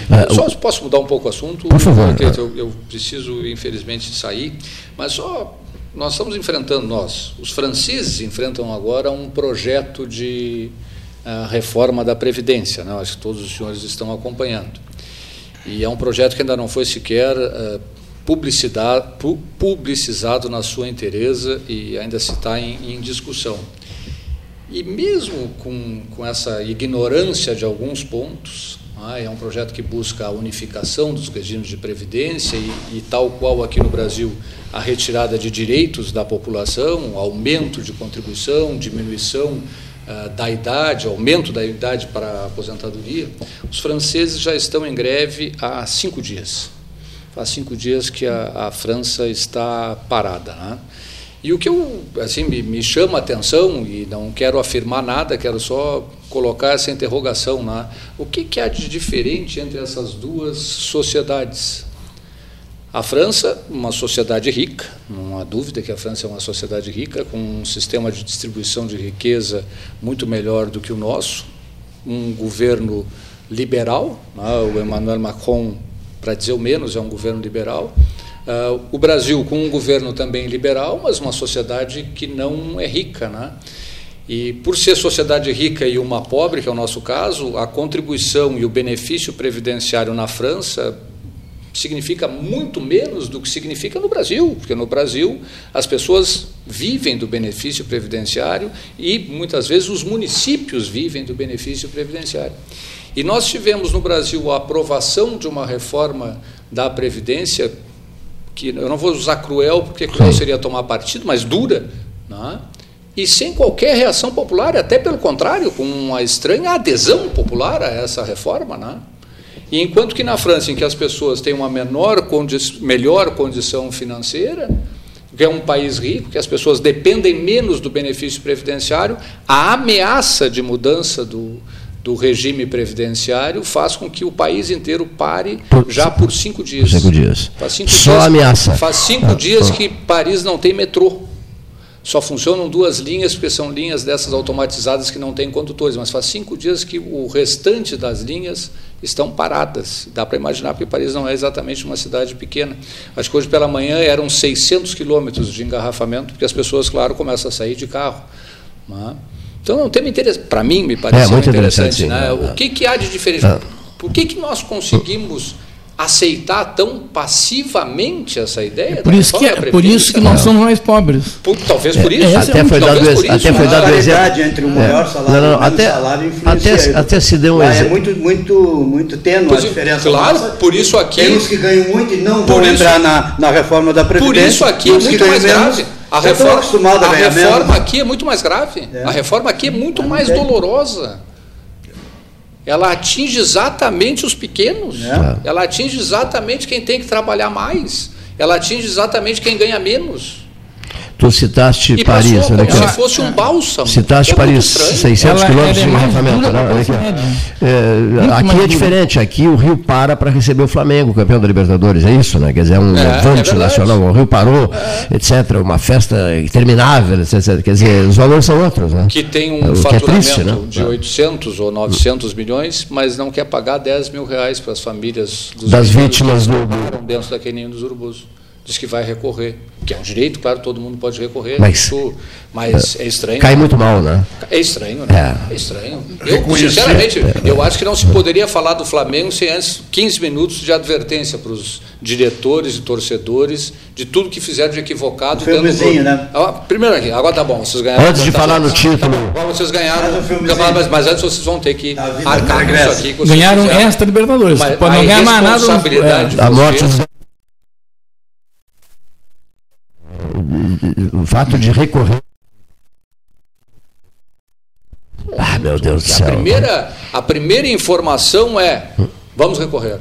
Uh, só posso mudar um pouco o assunto? Por favor. Eu, eu, preciso, infelizmente, sair, mas só nós estamos enfrentando, nós, os franceses enfrentam agora um projeto de uh, reforma da Previdência, né? acho que todos os senhores estão acompanhando. E é um projeto que ainda não foi sequer uh, publicizado na sua inteireza e ainda se está em, em discussão. E mesmo com, com essa ignorância de alguns pontos, é um projeto que busca a unificação dos regimes de previdência e, e, tal qual aqui no Brasil, a retirada de direitos da população, aumento de contribuição, diminuição uh, da idade, aumento da idade para a aposentadoria. Os franceses já estão em greve há cinco dias. Faz cinco dias que a, a França está parada. Né? E o que eu, assim, me, me, chama a atenção, e não quero afirmar nada, quero só colocar essa interrogação, né? o que, que há de diferente entre essas duas sociedades? A França, uma sociedade rica, não há dúvida que a França é uma sociedade rica, com um sistema de distribuição de riqueza muito melhor do que o nosso, um governo liberal, né? o Emmanuel Macron, para dizer o menos, é um governo liberal, Uh, o Brasil com um governo também liberal, mas uma sociedade que não é rica, né? E por ser sociedade rica e uma pobre, que é o nosso caso, a contribuição e o benefício previdenciário na França significa muito menos do que significa no Brasil, porque no Brasil as pessoas vivem do benefício previdenciário e muitas vezes os municípios vivem do benefício previdenciário. E nós tivemos no Brasil a aprovação de uma reforma da previdência que eu não vou usar cruel, porque cruel seria tomar partido, mas dura, né? e sem qualquer reação popular, até pelo contrário, com uma estranha adesão popular a essa reforma. Né? E enquanto que na França, em que as pessoas têm uma menor condi melhor condição financeira, que é um país rico, que as pessoas dependem menos do benefício previdenciário, a ameaça de mudança do, do regime previdenciário faz com que o país inteiro pare por, já por cinco dias. Cinco dias. Cinco Só dias, ameaça. Faz cinco ah, dias que Paris não tem metrô. Só funcionam duas linhas, porque são linhas dessas automatizadas que não têm condutores, mas faz cinco dias que o restante das linhas estão paradas. Dá para imaginar, porque Paris não é exatamente uma cidade pequena. Acho que hoje pela manhã eram 600 quilômetros de engarrafamento, porque as pessoas, claro, começam a sair de carro. Né? Então é um tema interessante. Para mim, me parece é, muito interessante. interessante né? O que, que há de diferente? Ah. Por que, que nós conseguimos aceitar tão passivamente essa ideia? É por isso, que, é, por isso que nós somos mais pobres. Por, talvez por isso. É, até, foi dado, por isso, até foi dado o exemplo. entre o maior é. salário não, não, e o até, salário até, até se deu um exemplo. É muito, muito, muito tênue a diferença. Claro, nossa. por isso aqui... Temos que ganham muito e não vão entrar na, na reforma da Previdência. Por isso aqui é muito mais grave. A reforma, a reforma aqui é muito mais grave. A reforma aqui é muito mais dolorosa. Ela atinge exatamente os pequenos, é. ela atinge exatamente quem tem que trabalhar mais, ela atinge exatamente quem ganha menos. Tu citaste e Paris, passou, como se fosse um bálsamo. Citaste é Paris, 600 quilômetros de engarrafamento. Né? É, aqui é diferente, aqui o Rio para para receber o Flamengo, campeão da Libertadores, é isso, né? Quer dizer, é um é, levante é nacional, o Rio parou, é. etc., uma festa interminável, etc. Quer dizer, os valores são outros, né? Que tem um faturamento triste, né? de 800 ou 900 milhões, mas não quer pagar 10 mil reais para as famílias das vítimas do... dentro daquele ninho dos urubus diz que vai recorrer, que é um direito, claro, todo mundo pode recorrer, mas, isso, mas é, é estranho. Cai muito mal, né? É estranho, né? É, é estranho. Eu, sinceramente, eu acho que não se poderia falar do Flamengo sem antes 15 minutos de advertência para os diretores e torcedores de tudo que fizeram de equivocado. Foi vizinho, né? Ah, primeiro aqui, agora tá bom, vocês ganharam. Antes de falar no título. Agora vocês ganharam, mas, mas, antes vocês vão ter que arcar com isso aqui. Ganharam esta Libertadores, mas, pode não ganhar mais nada. É, a morte o fato de recorrer. Ah, meu Deus do céu. A primeira, a primeira informação é: vamos recorrer.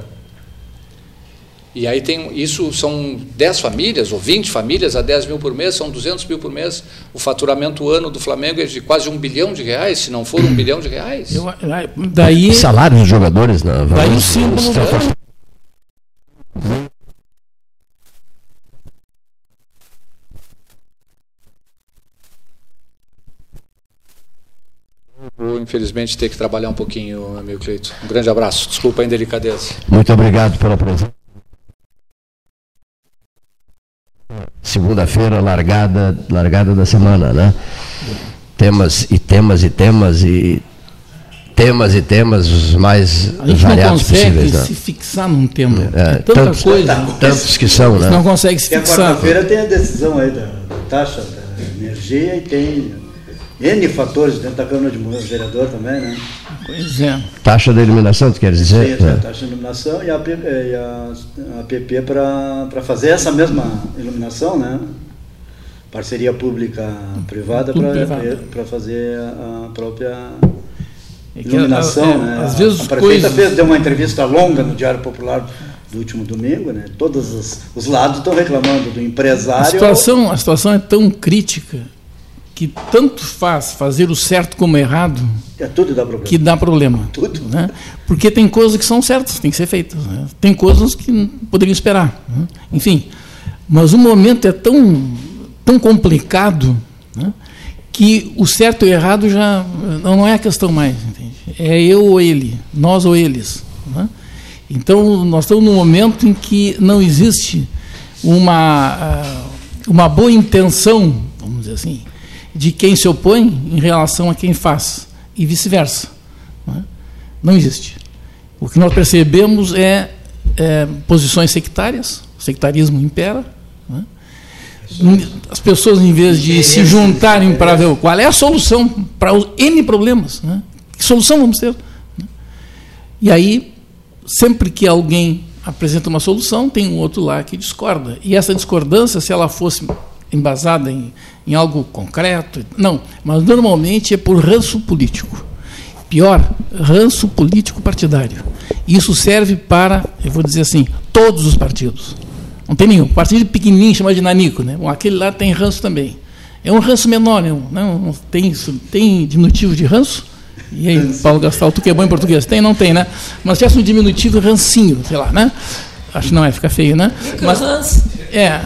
E aí tem isso são 10 famílias ou 20 famílias a 10 mil por mês, são 200 mil por mês. O faturamento ano do Flamengo é de quase um bilhão de reais, se não for um bilhão de reais. Eu, daí, Salário dos jogadores, não. Daí o símbolo. Vou, infelizmente, ter que trabalhar um pouquinho, meu Cleito. Um grande abraço. Desculpa a indelicadeza. Muito obrigado pela presença. Segunda-feira, largada, largada da semana, né? Temas e temas e temas e temas e temas os mais a gente variados não consegue possíveis, né? se fixar num tema. É, tanta tantos, coisa. Tantos que são, né? Não consegue se fixar. quarta-feira tem a decisão aí da taxa da energia e tem N fatores dentro da Câmara de Vereador também, né? Pois é. Taxa de iluminação, tu quer dizer? Sim, é. taxa de iluminação e a, e a, a PP para fazer essa mesma iluminação, né? Parceria pública-privada para fazer a própria é iluminação, é, né? Às vezes a, a prefeita coisas... fez, deu uma entrevista longa no Diário Popular do último domingo, né? Todos os, os lados estão reclamando do empresário. A situação, a situação é tão crítica que tanto faz fazer o certo como o errado, é, tudo dá problema. que dá problema. Tudo. Né? Porque tem coisas que são certas, tem que ser feitas. Né? Tem coisas que poderiam esperar. Né? Enfim, mas o momento é tão, tão complicado né? que o certo e o errado já não é a questão mais. Entende? É eu ou ele, nós ou eles. Né? Então, nós estamos num momento em que não existe uma, ah, uma boa intenção, vamos dizer assim, de quem se opõe em relação a quem faz, e vice-versa. Não, é? existe. O que nós percebemos é, é posições sectárias, o sectarismo impera. É? As pessoas, em vez de se juntarem para ver qual é a solução para os N problemas, é? que solução vamos ter? E aí, sempre que alguém apresenta uma solução, tem um outro lá que discorda. E essa discordância, se ela fosse embasada em, em algo concreto. Não, mas normalmente é por ranço político. Pior, ranço político partidário. Isso serve para, eu vou dizer assim, todos os partidos. Não tem nenhum. Partido pequenininho, chamado de nanico. Né? Bom, aquele lá tem ranço também. É um ranço menor, não, não tem, tem diminutivo de ranço? E aí, Paulo Gastal, tu que é bom em português? Tem, não tem, né? Mas tivesse um diminutivo rancinho, sei lá, né? Acho que não é, fica feio, né? Mas, é,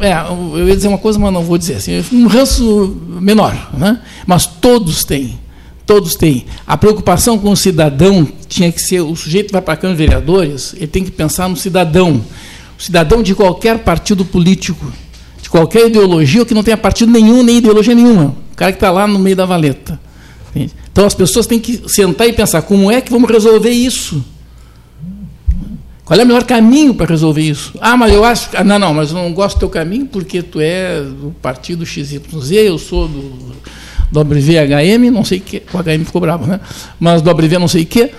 é, eu ia dizer uma coisa, mas não vou dizer assim. Um ranço menor, né? Mas todos têm. Todos têm. A preocupação com o cidadão tinha que ser: o sujeito vai para a Câmara de Vereadores, ele tem que pensar no cidadão. O cidadão de qualquer partido político, de qualquer ideologia, ou que não tenha partido nenhum, nem ideologia nenhuma. O cara que está lá no meio da valeta. Então as pessoas têm que sentar e pensar: como é que vamos resolver isso? Qual é o melhor caminho para resolver isso? Ah, mas eu acho. Ah, não, não, mas eu não gosto do teu caminho porque tu é do partido XYZ, eu sou do, do WVHM, não sei o que. O HM ficou bravo, né? Mas do WV não sei o que.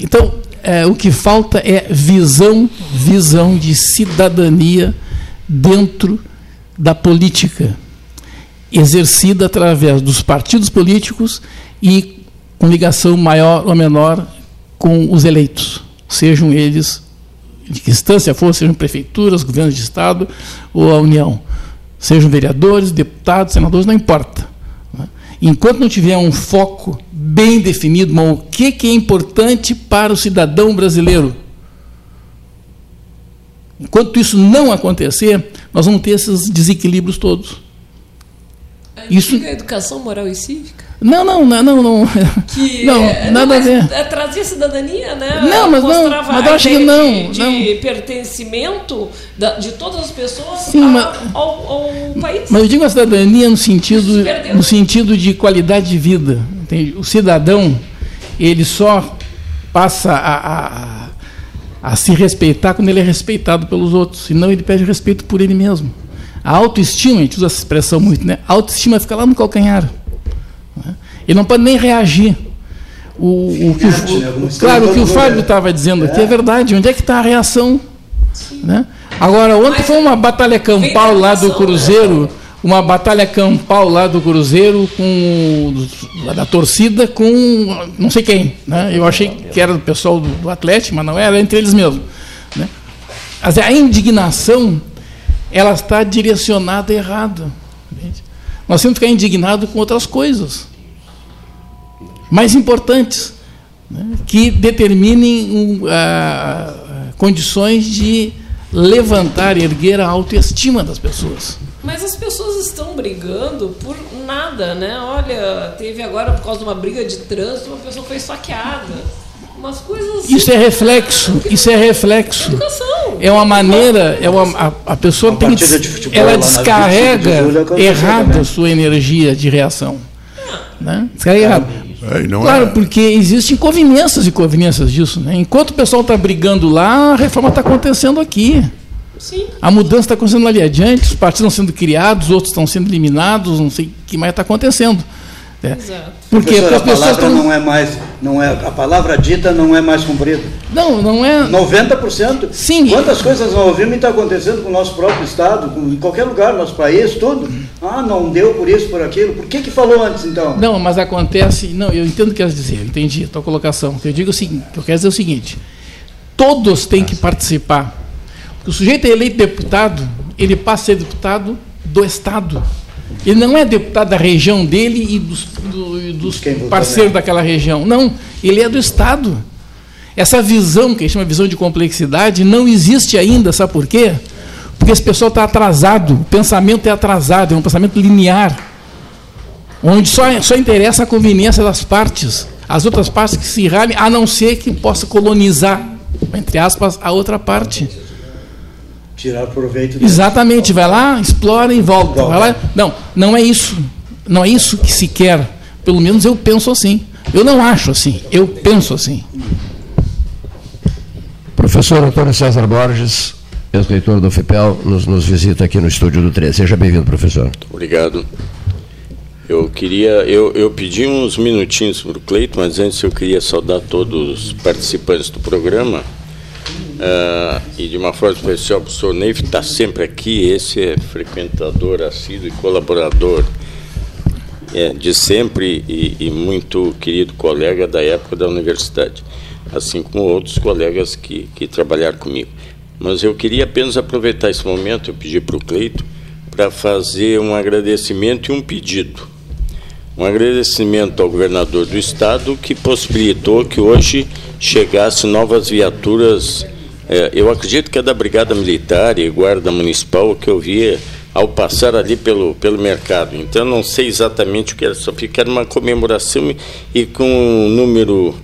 Então, é, o que falta é visão, visão de cidadania dentro da política, exercida através dos partidos políticos e com ligação maior ou menor com os eleitos, sejam eles de que instância for, sejam prefeituras, governos de Estado ou a União, sejam vereadores, deputados, senadores, não importa. Enquanto não tiver um foco bem definido, mas o que, que é importante para o cidadão brasileiro, enquanto isso não acontecer, nós vamos ter esses desequilíbrios todos. Isso é educação moral e cívica? Não, não, não, não, não. Que, [LAUGHS] não, é, nada não, a ver. É, trazia cidadania, né? Não, mas não, mas eu acho que não. De, não. pertencimento da, de todas as pessoas Sim, a, mas, ao, ao, país. Mas eu digo a cidadania no sentido, no sentido de qualidade de vida. Entende? O cidadão, ele só passa a, a, a se respeitar quando ele é respeitado pelos outros, senão ele pede respeito por ele mesmo. A autoestima, a gente usa essa expressão muito, né? A autoestima fica lá no calcanhar. Né? Ele não pode nem reagir. O, o que o, né? claro, o que o Fábio estava dizendo aqui é verdade. Onde é que está a reação? Né? Agora, ontem foi uma batalha campal lá do Cruzeiro, uma batalha campal lá do Cruzeiro com da torcida com não sei quem. Né? Eu achei que era do pessoal do, do Atlético, mas não era, entre eles mesmos. Né? A indignação ela está direcionada errado. Nós temos que ficar indignados com outras coisas mais importantes, né, que determinem um, condições de levantar, erguer a autoestima das pessoas. Mas as pessoas estão brigando por nada, né? Olha, teve agora, por causa de uma briga de trânsito, uma pessoa foi saqueada. Umas coisas assim. Isso é reflexo, isso é reflexo. Educação. É uma maneira, é uma, a, a pessoa tem que, ela descarrega de errado a sua energia de reação. Né? Descarrega errado. É, claro, é. porque existem conveniências e conveniências disso. Né? Enquanto o pessoal está brigando lá, a reforma está acontecendo aqui. Sim. A mudança está acontecendo ali adiante, os partidos estão sendo criados, outros estão sendo eliminados, não sei o que mais está acontecendo. É. Porque a palavra tão... não é mais, não é, a palavra dita não é mais cumprida. Não, não é. 90%. Sim. Quantas coisas nós ouvimos e está acontecendo com o nosso próprio estado, com, em qualquer lugar, no nosso país, tudo. Ah, não deu por isso, por aquilo. Por que que falou antes então? Não, mas acontece. Não, eu entendo o que quer dizer. Eu entendi a tua colocação. Eu digo o seguinte, eu quero dizer o seguinte: todos têm que participar. Porque o sujeito é eleito deputado, ele passa a ser deputado do estado. Ele não é deputado da região dele e dos, do, dos parceiros daquela região. Não, ele é do Estado. Essa visão, que a gente chama de visão de complexidade, não existe ainda, sabe por quê? Porque esse pessoal está atrasado, o pensamento é atrasado, é um pensamento linear, onde só, só interessa a conveniência das partes, as outras partes que se ralhem, a não ser que possa colonizar, entre aspas, a outra parte tirar proveito. Exatamente, vai lá, explora e volta. volta. Vai lá. Não, não é isso. Não é isso que se quer. Pelo menos eu penso assim. Eu não acho assim, eu penso assim. Professor Antônio César Borges, ex-reitor do FIPEL, nos, nos visita aqui no estúdio do 13. Seja bem-vindo, professor. Obrigado. Eu queria, eu, eu pedi uns minutinhos para o Cleito, mas antes eu queria saudar todos os participantes do programa Uh, e de uma forma especial, o professor Neif está sempre aqui, esse é frequentador assíduo e colaborador é, de sempre e, e, muito querido colega da época da universidade, assim como outros colegas que, que trabalharam comigo. Mas eu queria apenas aproveitar esse momento, eu pedi para o Cleito, para fazer um agradecimento e um pedido. Um agradecimento ao governador do estado que possibilitou que hoje chegasse novas viaturas é, eu acredito que é da Brigada Militar e Guarda Municipal que eu via ao passar ali pelo, pelo mercado. Então, não sei exatamente o que era, só era uma comemoração e com um número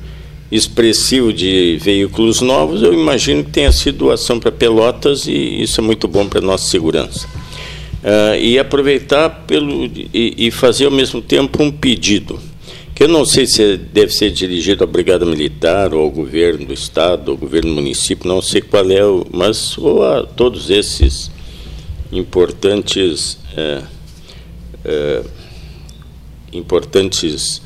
expressivo de veículos novos, eu imagino que tenha sido doação para Pelotas e isso é muito bom para a nossa segurança. Uh, e aproveitar pelo, e, e fazer ao mesmo tempo um pedido eu não sei se deve ser dirigido à Brigada Militar, ou ao governo do Estado, ou ao governo do município, não sei qual é, o, mas ou a todos esses importantes, é, é, importantes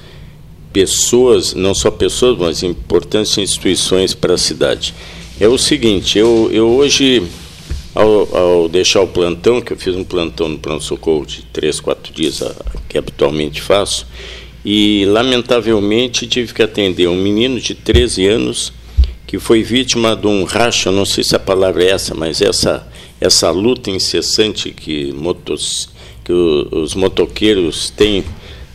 pessoas, não só pessoas, mas importantes instituições para a cidade. É o seguinte, eu, eu hoje, ao, ao deixar o plantão, que eu fiz um plantão no pronto-socorro de três, quatro dias, que habitualmente faço, e, lamentavelmente, tive que atender um menino de 13 anos que foi vítima de um racha, não sei se a palavra é essa, mas essa, essa luta incessante que, motos, que os motoqueiros têm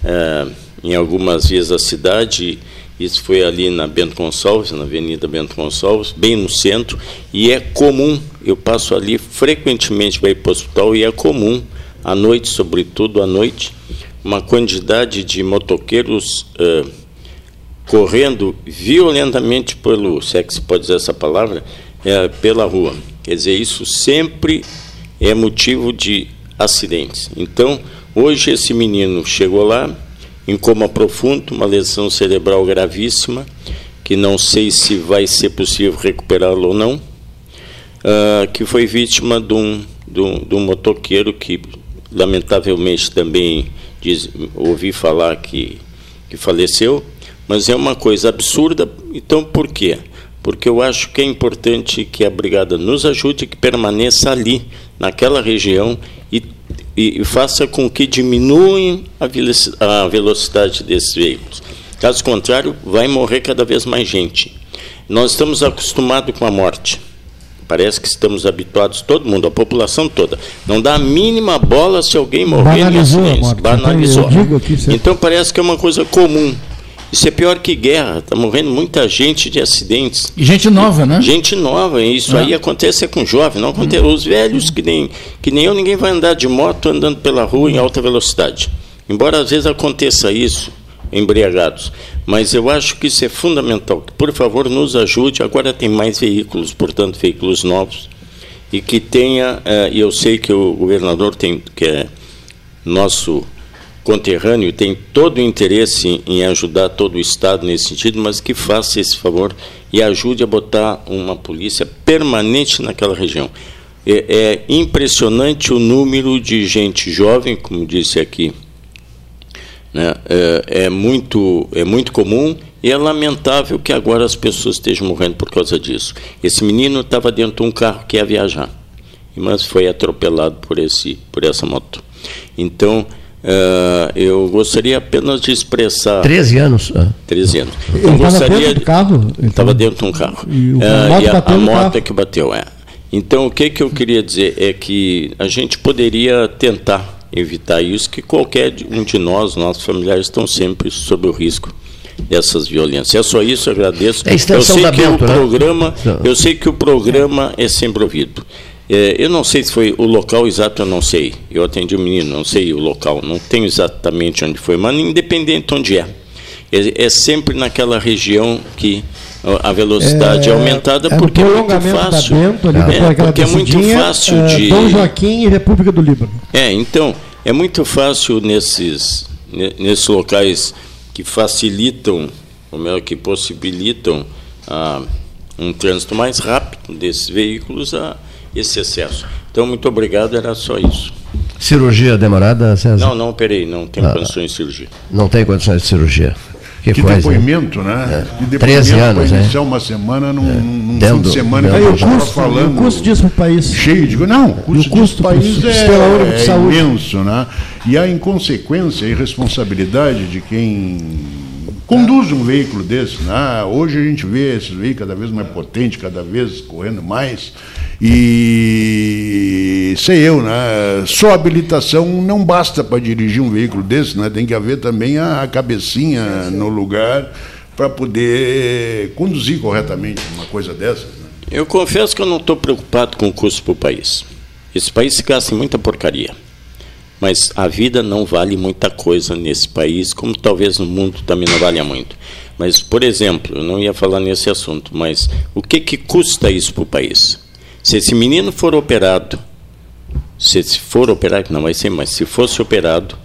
é, em algumas vias da cidade. Isso foi ali na Bento Gonçalves, na Avenida Bento Gonçalves, bem no centro, e é comum, eu passo ali frequentemente para ir para o hospital, e é comum, à noite, sobretudo à noite, uma quantidade de motoqueiros uh, correndo violentamente pelo, se é que se pode dizer essa palavra, é, pela rua. Quer dizer, isso sempre é motivo de acidentes. Então, hoje esse menino chegou lá em coma profundo, uma lesão cerebral gravíssima, que não sei se vai ser possível recuperá-lo ou não, uh, que foi vítima de um, de um, de um motoqueiro que, lamentavelmente, também diz, ouvi falar que, que faleceu, mas é uma coisa absurda. Então, por quê? Porque eu acho que é importante que a brigada nos ajude, que permaneça ali, naquela região, e, e, faça com que diminuem a velocidade desses veículos. Caso contrário, vai morrer cada vez mais gente. Nós estamos acostumados com a morte. Parece que estamos habituados, todo mundo, a população toda. Não dá a mínima bola se alguém morrer Banalizou em. Banalizou. Então parece que é uma coisa comum. Isso é pior que guerra. Está morrendo muita gente de acidentes. E gente nova, né? Gente nova. Isso é. aí acontece é com jovem, não acontece. Hum. Os velhos, que nem, que nem eu, ninguém vai andar de moto andando pela rua em alta velocidade. Embora às vezes aconteça isso, embriagados. Mas eu acho que isso é fundamental. Por favor, nos ajude. Agora tem mais veículos, portanto, veículos novos. E que tenha, eh, e eu sei que o governador tem, que é nosso conterrâneo, tem todo o interesse em ajudar todo o Estado nesse sentido, mas que faça esse favor e ajude a botar uma polícia permanente naquela região. É, é impressionante o número de gente jovem, como disse aqui né? É, é, muito, é muito comum e é lamentável que agora as pessoas estejam morrendo por causa disso. Esse menino estava dentro de um carro que ia viajar, mas foi atropelado por, esse, por essa moto. Então, Uh, eu gostaria apenas de expressar. 13 anos? Ah. 13 anos. Ele estava dentro do carro? Estava dentro de um carro. E, uh, a, e a, a moto é que bateu, é. Então, o que, que eu queria dizer é que a gente poderia tentar evitar isso, que qualquer um de nós, nossos familiares, estão sempre sob o risco dessas violências. É só isso, eu agradeço. É eu sei que Bento, o né? programa, eu sei que o programa é sempre ouvido. É, eu não sei se foi o local exato, eu não sei. Eu atendi o um menino, não sei o local, não tenho exatamente onde foi, mas independente onde é. É, é sempre naquela região que a velocidade é, é aumentada é porque é muito fácil. Bento, ali, é, porque é muito fácil de. Dom Joaquim e República do Líbano. É, então, é muito fácil nesses, nesses locais que facilitam, ou melhor, que possibilitam ah, um trânsito mais rápido desses veículos a esse excesso. Então, muito obrigado, era só isso. Cirurgia demorada, César? Não, não operei, não tenho ah, condições de cirurgia. Não tem condições de cirurgia. Que, que coisa, depoimento, né? É. Que depoimento 13 anos, né? uma semana num, é. num dentro, fim de semana que a gente custo, falando. O custo disso para o país? Cheio de. Não, o custo, o custo do país é, é imenso, né? E a inconsequência e responsabilidade de quem conduz um veículo desse. Né? Hoje a gente vê esses veículos cada vez mais potentes, cada vez correndo mais. E sei eu, né? Só habilitação não basta para dirigir um veículo desse, né? Tem que haver também a cabecinha no lugar para poder conduzir corretamente uma coisa dessas. Né? Eu confesso que eu não estou preocupado com o custo para o país. Esse país se gasta muita porcaria. Mas a vida não vale muita coisa nesse país, como talvez no mundo também não valha muito. Mas, por exemplo, eu não ia falar nesse assunto, mas o que, que custa isso para o país? Se esse menino for operado, se for operado, não vai ser, mas se fosse operado,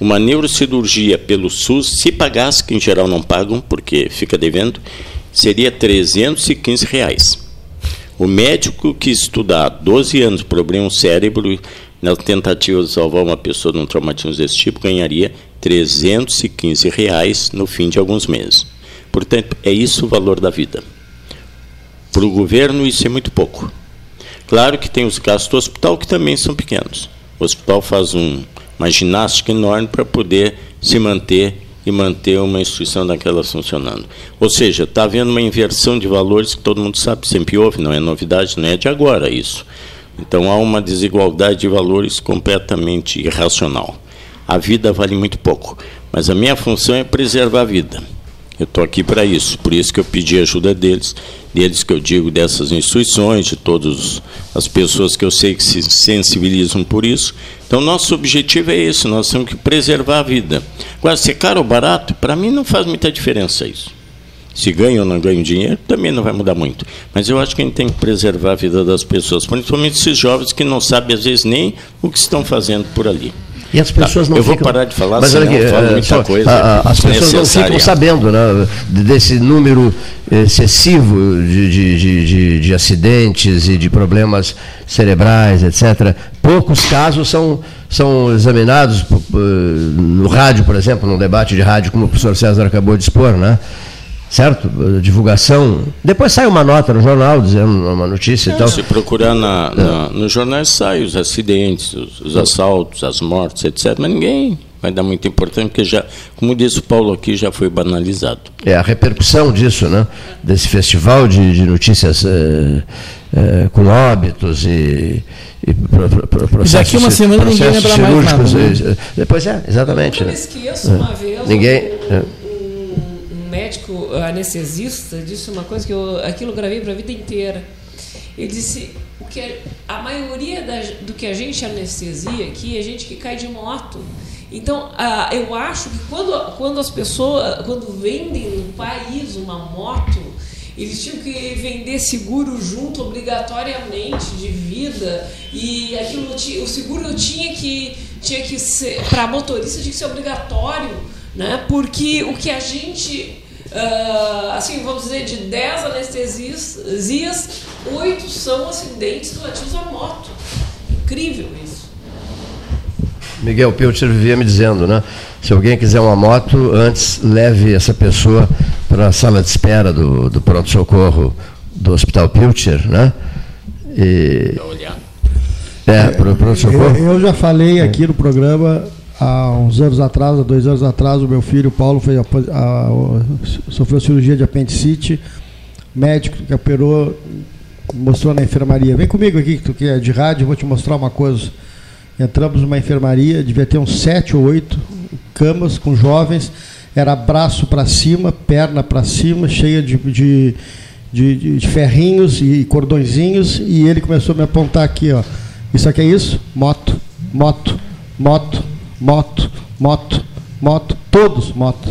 uma neurocirurgia pelo SUS, se pagasse, que em geral não pagam, porque fica devendo, seria 315 reais. O médico que estudar 12 anos abrir um cérebro na tentativa de salvar uma pessoa de um traumatismo desse tipo, ganharia 315 reais no fim de alguns meses. Portanto, é isso o valor da vida. Para o governo, isso é muito pouco. Claro que tem os gastos do hospital que também são pequenos. O hospital faz um, uma ginástica enorme para poder se manter e manter uma instituição daquelas funcionando. Ou seja, está havendo uma inversão de valores que todo mundo sabe, sempre houve, não é novidade, não é de agora isso. Então há uma desigualdade de valores completamente irracional. A vida vale muito pouco, mas a minha função é preservar a vida. Eu estou aqui para isso, por isso que eu pedi ajuda deles, deles que eu digo dessas instituições, de todas as pessoas que eu sei que se sensibilizam por isso. Então, nosso objetivo é esse: nós temos que preservar a vida. Agora, se é caro ou barato, para mim não faz muita diferença isso. Se ganha ou não ganha dinheiro, também não vai mudar muito. Mas eu acho que a gente tem que preservar a vida das pessoas, principalmente esses jovens que não sabem, às vezes, nem o que estão fazendo por ali. E as pessoas tá, não eu ficam... vou parar de falar, mas senão aqui, eu é, só, coisa. A, a, as pessoas não ficam sabendo né, desse número excessivo de, de, de, de, acidentes e de problemas cerebrais, etc. Poucos casos são, são examinados no rádio, por exemplo, num debate de rádio, como o professor César acabou de expor, né? Certo? Divulgação. Depois sai uma nota no jornal dizendo uma notícia é, e tal. Se procurar na, na, nos jornais sai os acidentes, os, os, assaltos, as mortes, etc. Mas ninguém vai dar muita importância, porque já, como disse o Paulo aqui, já foi banalizado. É a repercussão disso, né? Desse festival de, de notícias é, é, com óbitos e. E pro, pro, pro, Daqui uma semana ninguém lembra mais nada. Né? Depois é, exatamente. Eu né? esqueço uma vez. Ninguém. Um, médico anestesista disse uma coisa que eu aquilo gravei para a vida inteira. Ele disse o que a maioria da, do que a gente anestesia aqui é gente que cai de moto. Então, ah, eu acho que quando, quando as pessoas, quando vendem no país uma moto, eles tinham que vender seguro junto obrigatoriamente de vida e aquilo o seguro tinha que tinha que ser para motorista tinha que ser obrigatório, né? Porque o que a gente Uh, assim, vamos dizer, de 10 anestesias, 8 são acidentes relativos à moto. Incrível isso. Miguel Pilcher vivia me dizendo, né? Se alguém quiser uma moto, antes leve essa pessoa para a sala de espera do, do pronto-socorro do Hospital Pilcher, né? E... É, para o pronto-socorro. Eu, eu já falei aqui no programa há uns anos atrás, há dois anos atrás, o meu filho Paulo a, a, a, sofreu cirurgia de apendicite. Médico que operou mostrou na enfermaria. Vem comigo aqui, que tu que é de rádio, vou te mostrar uma coisa. Entramos numa enfermaria, devia ter uns sete ou oito camas com jovens. Era braço para cima, perna para cima, cheia de, de, de, de, ferrinhos e cordõezinhos. E ele começou a me apontar aqui, ó. Isso aqui é isso? Moto, moto, moto, moto, moto, moto, todos moto.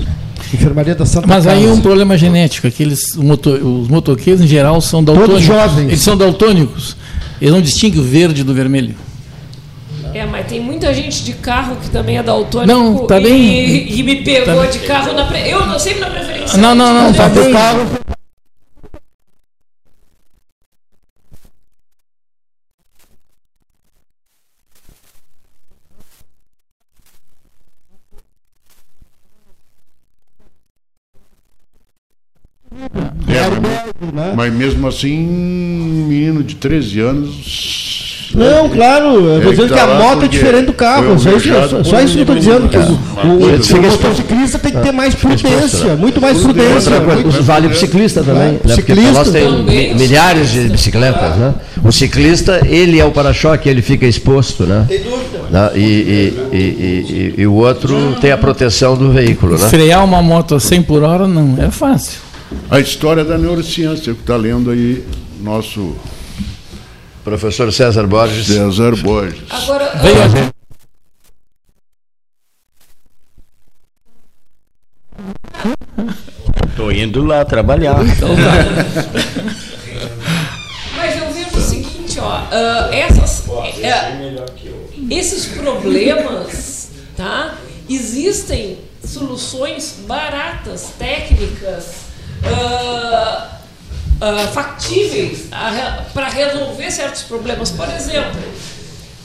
Enfermaria da Santa Mas aí é um problema genético, aqueles motor, os motoqueiros em geral são daltônicos. Todos jovens. Eles são daltônicos. Eles não distinguem o verde do vermelho. É, mas tem muita gente de carro que também é daltônico não, tá bem, e, [LAUGHS] e me pegou tá de carro na pre... eu não sempre na preferência. Não, não, não, tá bem. Carro, né? Mas mesmo assim, um menino de 13 anos não, claro, eu estou dizendo tá que a moto é diferente do carro. Só isso, só isso que eu estou dizendo. Que o, o, motociclista tem que ter mais prudência, muito mais prudência. Vale para o ciclista também. Né? Ciclista nós tem milhares de bicicletas. Né? O ciclista, ele é o para-choque, ele fica exposto. Né? Tem dúvida. Né? E, e, e, e, o outro tem a proteção do veículo. Né? Frear uma moto a 100 por hora não é fácil. A história da neurociência que está lendo aí nosso Professor César Borges. César Borges. Agora, Venha. Estou indo lá trabalhar. Então, [LAUGHS] Mas eu vejo o seguinte, ó, uh, essas, uh, esses problemas, tá? Existem soluções baratas, técnicas. Uh, factíveis para resolver certos problemas. Por exemplo,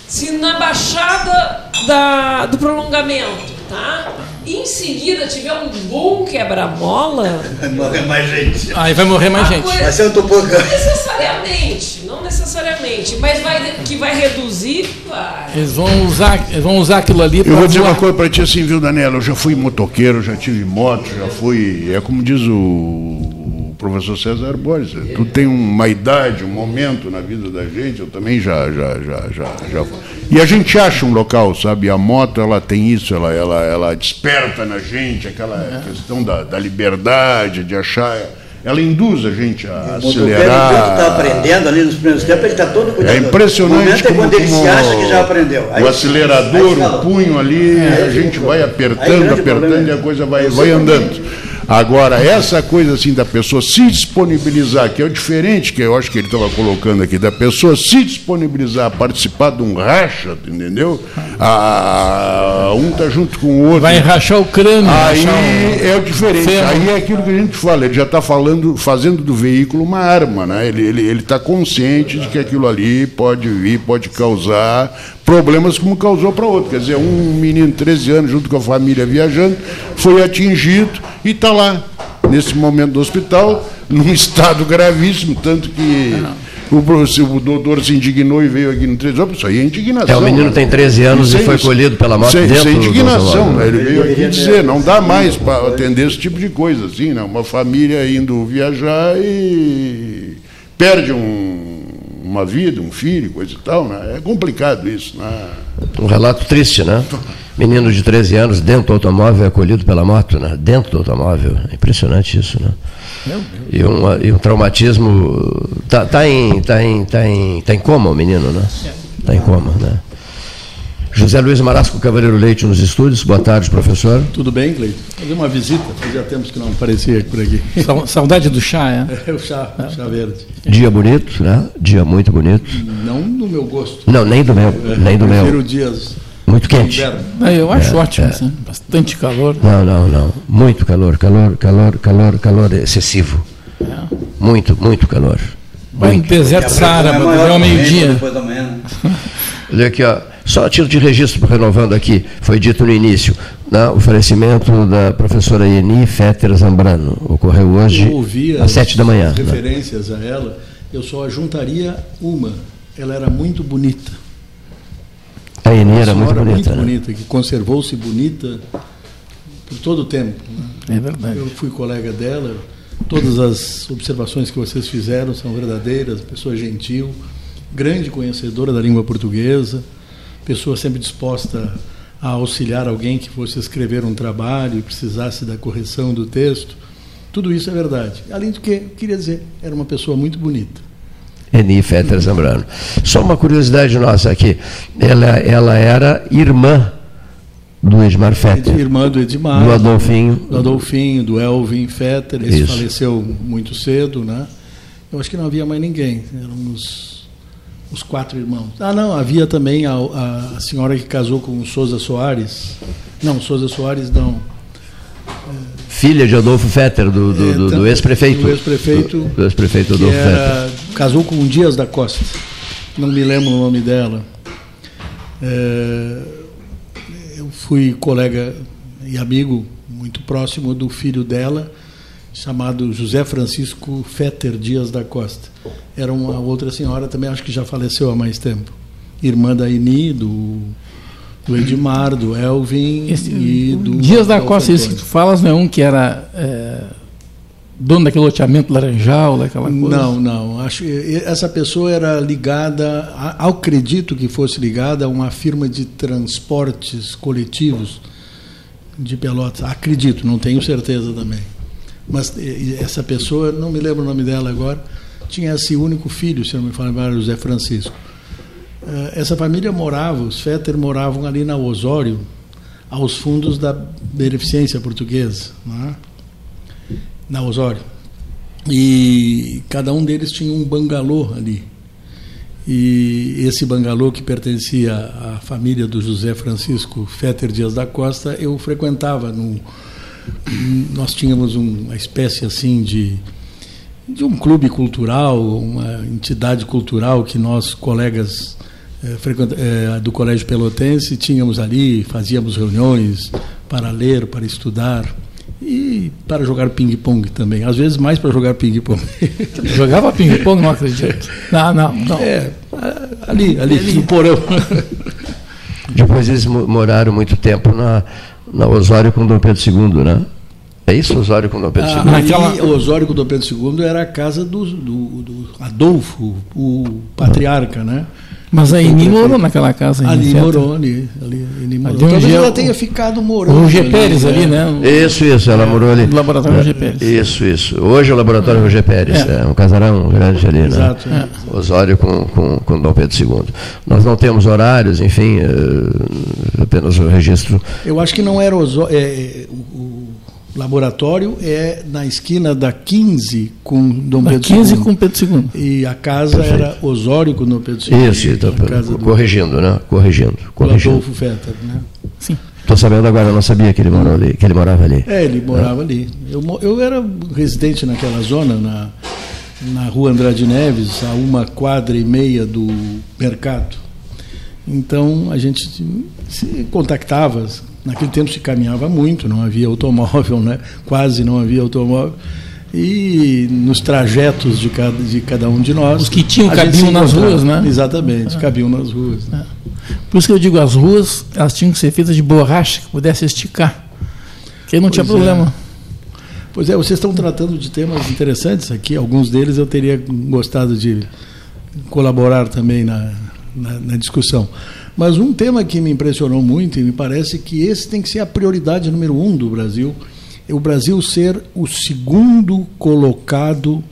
se na baixada da, do prolongamento, tá? Em seguida tiver um bom quebra-mola. Vai morrer mais gente. Aí vai morrer mais gente. Vai ser um topogã. Não necessariamente, não necessariamente, mas vai, que vai reduzir, vai. Eles vão usar, eles vão usar aquilo ali Eu vou dizer uma coisa para ti assim, viu, Daniela? Eu já fui motoqueiro, já tive moto, já fui. É como diz o professor César Borges. Tu tem uma idade, um momento na vida da gente, eu também já, já, já, já, já. E a gente acha um local, sabe? A moto ela tem isso, ela, ela, ela desperta na gente aquela questão da, da liberdade, de achar ela induz a gente a o acelerar. O está aprendendo ali nos primeiros tempos, ele está todo cuidado. É impressionante. O momento é quando ele se acha que já aprendeu. Aí, o acelerador, o punho ali, é, a gente vai apertando, apertando e a coisa vai, vai andando. Agora, essa coisa assim da pessoa se disponibilizar, que é o diferente que eu acho que ele estava colocando aqui, da pessoa se disponibilizar a participar de um racha, entendeu? A, um está junto com o outro. Vai rachar o crânio. Aí o... é o diferente. Aí é aquilo que a gente fala, ele já está falando, fazendo do veículo uma arma, né? Ele está ele, ele tá consciente de que aquilo ali pode vir, pode causar problemas como causou para outro. Quer dizer, um menino de 13 anos, junto com a família viajando, foi atingido e está lá, nesse momento do hospital, [LAUGHS] num estado gravíssimo, tanto que. O, o doutor se indignou e veio aqui no 13 anos. Isso aí é indignação. É, o menino né? tem 13 anos e, foi colhido pela morte sem, dentro sem indignação. Né? Ele veio aqui dizer, não dá mais para atender esse tipo de coisa, assim, né? Uma família indo viajar e perde um, uma vida, um filho, coisa e tal, né? É complicado isso, né? Um relato triste, né? Menino de 13 anos dentro do automóvel é acolhido pela moto, né? Dentro do automóvel. É impressionante isso, né? E, um, e um traumatismo. Está tá em, tá em, tá em, tá em coma o menino, né? Está em coma, né? José Luiz Marasco Cavaleiro Leite nos estúdios. Boa tarde, professor. Tudo bem, Cleito? Fazer uma visita, fazia tempos que não aparecia por aqui. Saudade do chá, é? [LAUGHS] É o chá, é. chá verde. Dia bonito, né? Dia muito bonito. Não no meu gosto. Não, nem do meu, é, nem do meu. dias muito quente. É, eu acho é, ótimo, é. Assim, bastante calor. Não, não, não. Muito calor, calor, calor, calor, calor excessivo. É. Muito, muito calor. Vai em deserto Saara, ao meio-dia. Né? Olha aqui, ó. Só a título de registro, renovando aqui, foi dito no início, né, o falecimento da professora Eni Fetter Zambrano. Ocorreu hoje às sete da manhã. Né? referências né? a ela, eu só juntaria uma. Ela era muito bonita. A Eni era muito bonita. Muito né? bonita, que conservou-se bonita por todo o tempo. Né? É verdade. Eu fui colega dela, todas as observações que vocês fizeram são verdadeiras, pessoa gentil, grande conhecedora da língua portuguesa pessoa sempre disposta a auxiliar alguém que fosse escrever um trabalho e precisasse da correção do texto. Tudo isso é verdade. Além do que, queria dizer, era uma pessoa muito bonita. Eni Fetter Zambrano. Só uma curiosidade nossa aqui. Ela, ela era irmã do Edmar Fetter. Irmã do Edmar. Do Adolfinho. Do Adolfinho, do Elvin Fetter. Esse Isso. faleceu muito cedo, né? Eu acho que não havia mais ninguém. Éramos os quatro irmãos. Ah, não, havia também a, a, senhora que casou com o Souza Soares. Não, Souza Soares não. Filha de Adolfo Fetter, do, do, é, do, ex-prefeito. Do ex-prefeito. Do, do ex-prefeito Adolfo era, Fetter. Casou com Dias da Costa. Não me lembro o nome dela. É, eu fui colega e amigo muito próximo do filho dela chamado José Francisco Fetter Dias da Costa. Era uma outra senhora, também acho que já faleceu há mais tempo. Irmã da Ini, do, do Edmar, do Elvin Esse, e do. Dias da Costa, isso que tu falas, não é um que era. É, dono daquele loteamento laranjal, daquela coisa? Não, não. Acho, essa pessoa era ligada, acredito que fosse ligada a uma firma de transportes coletivos de Pelotas. Acredito, não tenho certeza também. Mas essa pessoa, não me lembro o nome dela agora, tinha esse único filho, se não me falha, era José Francisco. Eh, essa família morava, os Fetter moravam ali na Osório, aos fundos da Beneficência Portuguesa, é? na Osório. E cada um deles tinha um bangalô ali. E esse bangalô que pertencia à família do José Francisco Fetter Dias da Costa, eu frequentava. No, nós tínhamos uma espécie assim de, de um clube cultural, uma entidade cultural que nós, colegas é, do Colégio Pelotense, tínhamos ali, fazíamos reuniões para ler, para estudar. E para jogar ping-pong também. Às vezes mais para jogar ping-pong. [LAUGHS] Jogava ping-pong, não acredito. Não, não, não. É, ali, ali, ali. no porão. Depois eles moraram muito tempo na, na Osório com Dom Pedro II, né? É isso, Osório com Dom Pedro II? Ah, naquela... Osório com Dom Pedro II era a casa do, do, do Adolfo, o patriarca, né? Mas a Eni morou naquela casa. Ali morou, ali. ali, ali morou. Talvez ela tenha ficado morando. O Roger Pérez ali, né? Isso, isso, ela é, morou ali. No laboratório Roger Pérez. Isso, isso. Hoje é o laboratório é. Roger Pérez, é. é. um casarão grande ali, né? Exato. É. Osório com, com, com Dom Pedro II. Nós não temos horários, enfim, eh, apenas o registro. Eu acho que não era Osório. É, o, laboratório é na esquina da 15 com Dom da Pedro 15 II. com Pedro II. E a casa Perfeito. era Osório com Dom Pedro II. Isso, então, corrigindo, do... né? Corrigindo. corrigindo. Adolfo Fetter, né? Sim. Estou sabendo agora, não sabia que ele morava ali. Que ele morava ali. É, ele morava é. ali. Eu, eu era residente naquela zona, na, na rua Andrade Neves, a uma quadra e meia do mercado. Então a gente se contactava, Naquele tempo se caminhava muito, não havia automóvel, né? quase não havia automóvel. E nos trajetos de cada, de cada um de nós. Os que tinham cabiam nas ruas, né? Exatamente, é. cabiam nas ruas. Né? É. Por isso que eu digo, as ruas elas tinham que ser feitas de borracha que pudesse esticar. Que não pois tinha problema. É. Pois é, vocês estão tratando de temas interessantes aqui. Alguns deles eu teria gostado de colaborar também na, na, na discussão. Mas um tema que me impressionou muito e me parece que esse tem que ser a prioridade número um do Brasil, é o Brasil ser o segundo colocado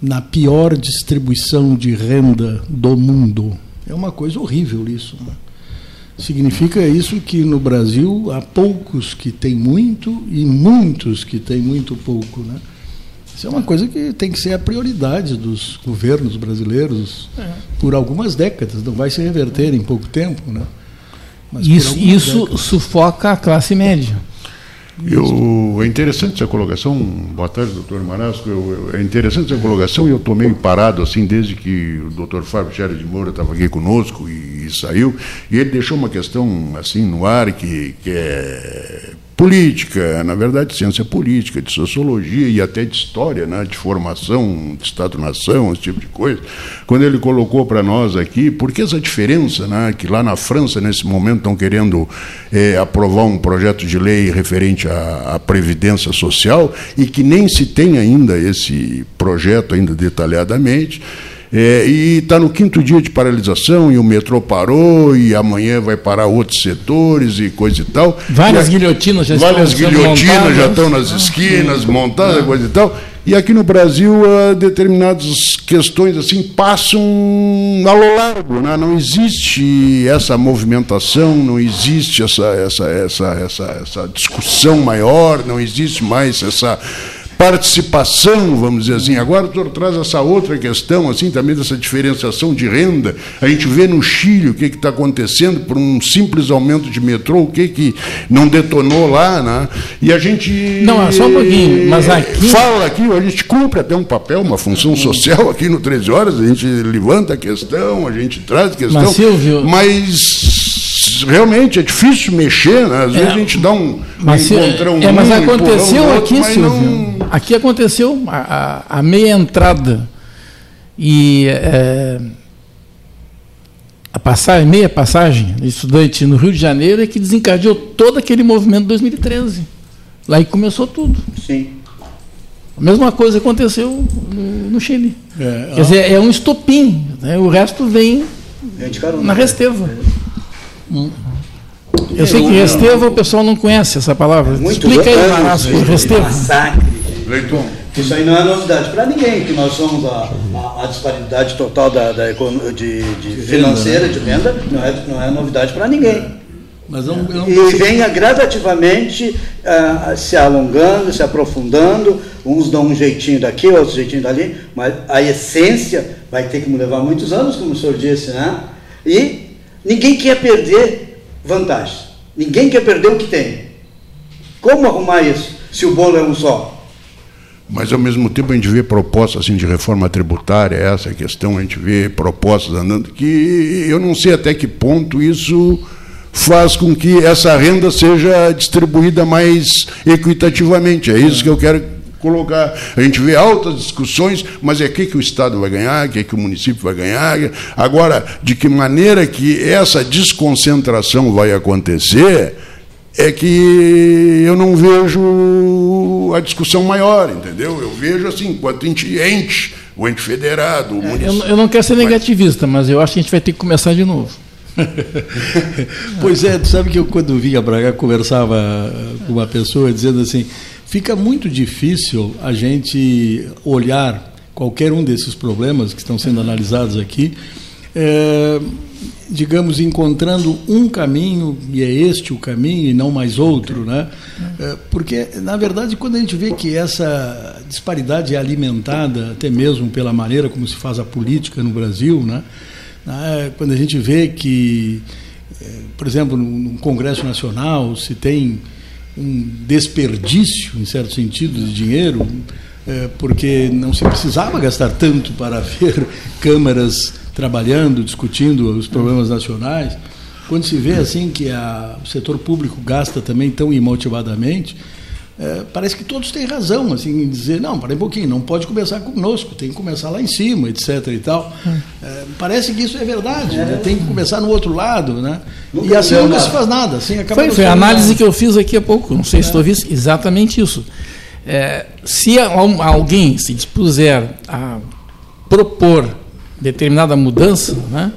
na pior distribuição de renda do mundo. É uma coisa horrível isso. Né? Significa isso que no Brasil há poucos que têm muito e muitos que têm muito pouco. Né? Isso é uma coisa que tem que ser a prioridade dos governos brasileiros é. por algumas décadas. Não vai se reverter em pouco tempo, né? Mas isso isso sufoca a classe média. Eu, é interessante essa colocação. Boa tarde, doutor Marasco. Eu, eu, é interessante essa colocação e eu estou meio parado assim desde que o doutor Fábio Xera de Moura estava aqui conosco e, e, saiu. E ele deixou uma questão assim no ar que, que é política, na verdade, ciência política, de sociologia e até de história, né, de formação de Estado-nação, esse tipo de coisa. Quando ele colocou para nós aqui, por que essa diferença, né, que lá na França, nesse momento, estão querendo é, aprovar um projeto de lei referente à, à Previdência Social e que nem se tem ainda esse projeto ainda detalhadamente. É, e está no quinto dia de paralisação, e o metrô parou, e amanhã vai parar outros setores e coisa e tal. Várias e guilhotinas já várias estão guilhotinas já estão nas esquinas, montadas, coisa e tal. E aqui no Brasil, uh, determinadas questões assim passam ao largo. Né? Não existe essa movimentação, não existe essa, essa, essa, essa, essa discussão maior, não existe mais essa participação, vamos dizer assim. Agora o senhor traz essa outra questão, assim, também dessa diferenciação de renda. A gente vê no Chile o que está acontecendo por um simples aumento de metrô, o que, que não detonou lá, né? E a gente. Não, é só um pouquinho, mas aqui. Fala aqui, a gente cumpre até um papel, uma função social aqui no 13 Horas, a gente levanta a questão, a gente traz a questão. Mas, Silvio... mas Mas realmente é difícil mexer, né? Às é, vezes a gente dá um. Mas, encontra um é, mas aconteceu um aqui, outro, Silvio. Não... Aqui aconteceu a, a, a, meia entrada. E é, a passagem, meia passagem de estudante no Rio de Janeiro é que desencadeou todo aquele movimento de 2013. Lá e começou tudo. Sim. A mesma coisa aconteceu no, no Chile. É, Quer dizer, é um estopim. Né? O resto vem na Resteva. Hum. Eu sei que Resteva o pessoal não conhece essa palavra. Muito Explica aí, Marasco, Resteva. Massacre. Leitor. Isso aí não é novidade para ninguém, que nós somos a, a, a disparidade total da, da de, de financeira, né? de venda, não é, não é novidade para ninguém. Mas não, não e venha gradativamente uh, se alongando, se aprofundando, uns dão um jeitinho daqui, outros um jeitinho dali, mas a essência vai ter que levar muitos anos, como o senhor disse, né? E ninguém quer perder vantagens, ninguém quer perder o que tem. Como arrumar isso, se o bolo é um só? Mas, ao mesmo tempo, a gente vê propostas assim, de reforma tributária, essa questão, a gente vê propostas andando, que eu não sei até que ponto isso faz com que essa renda seja distribuída mais equitativamente. É isso que eu quero colocar. A gente vê altas discussões, mas é o que, que o Estado vai ganhar, o que, que o município vai ganhar. Agora, de que maneira que essa desconcentração vai acontecer, é que eu não vejo a discussão maior, entendeu? Eu vejo assim, enquanto ente, ente o ente federado, o é, município. Eu, eu não quero ser negativista, mas eu acho que a gente vai ter que começar de novo. [LAUGHS] pois é, sabe que eu quando vinha para cá conversava com uma pessoa dizendo assim, fica muito difícil a gente olhar qualquer um desses problemas que estão sendo analisados aqui, é, digamos, encontrando um caminho, e é este o caminho e não mais outro, né? É, porque, na verdade, quando a gente vê que essa disparidade é alimentada até mesmo pela maneira como se faz a política no Brasil, né? Né? Quando a gente vê que, eh, por exemplo, no Congresso Nacional se tem um desperdício, em certo sentido, de dinheiro, eh, porque não se precisava gastar tanto para [LAUGHS] ver câmaras trabalhando, discutindo os problemas nacionais. Quando se vê assim que a, o setor público gasta também tão imotivadamente, é, parece que todos têm razão assim, em dizer, não, para um pouquinho, não pode começar conosco, tem que começar lá em cima, etc. e tal. É, parece que isso é verdade, é. Né? tem que começar no outro lado. Né? e assim nunca nada. se faz nada. Assim, acaba foi, foi a análise nada. que eu fiz aqui há pouco, não sei se estou vendo exatamente isso. É, se alguém se dispuser a propor determinada mudança, né,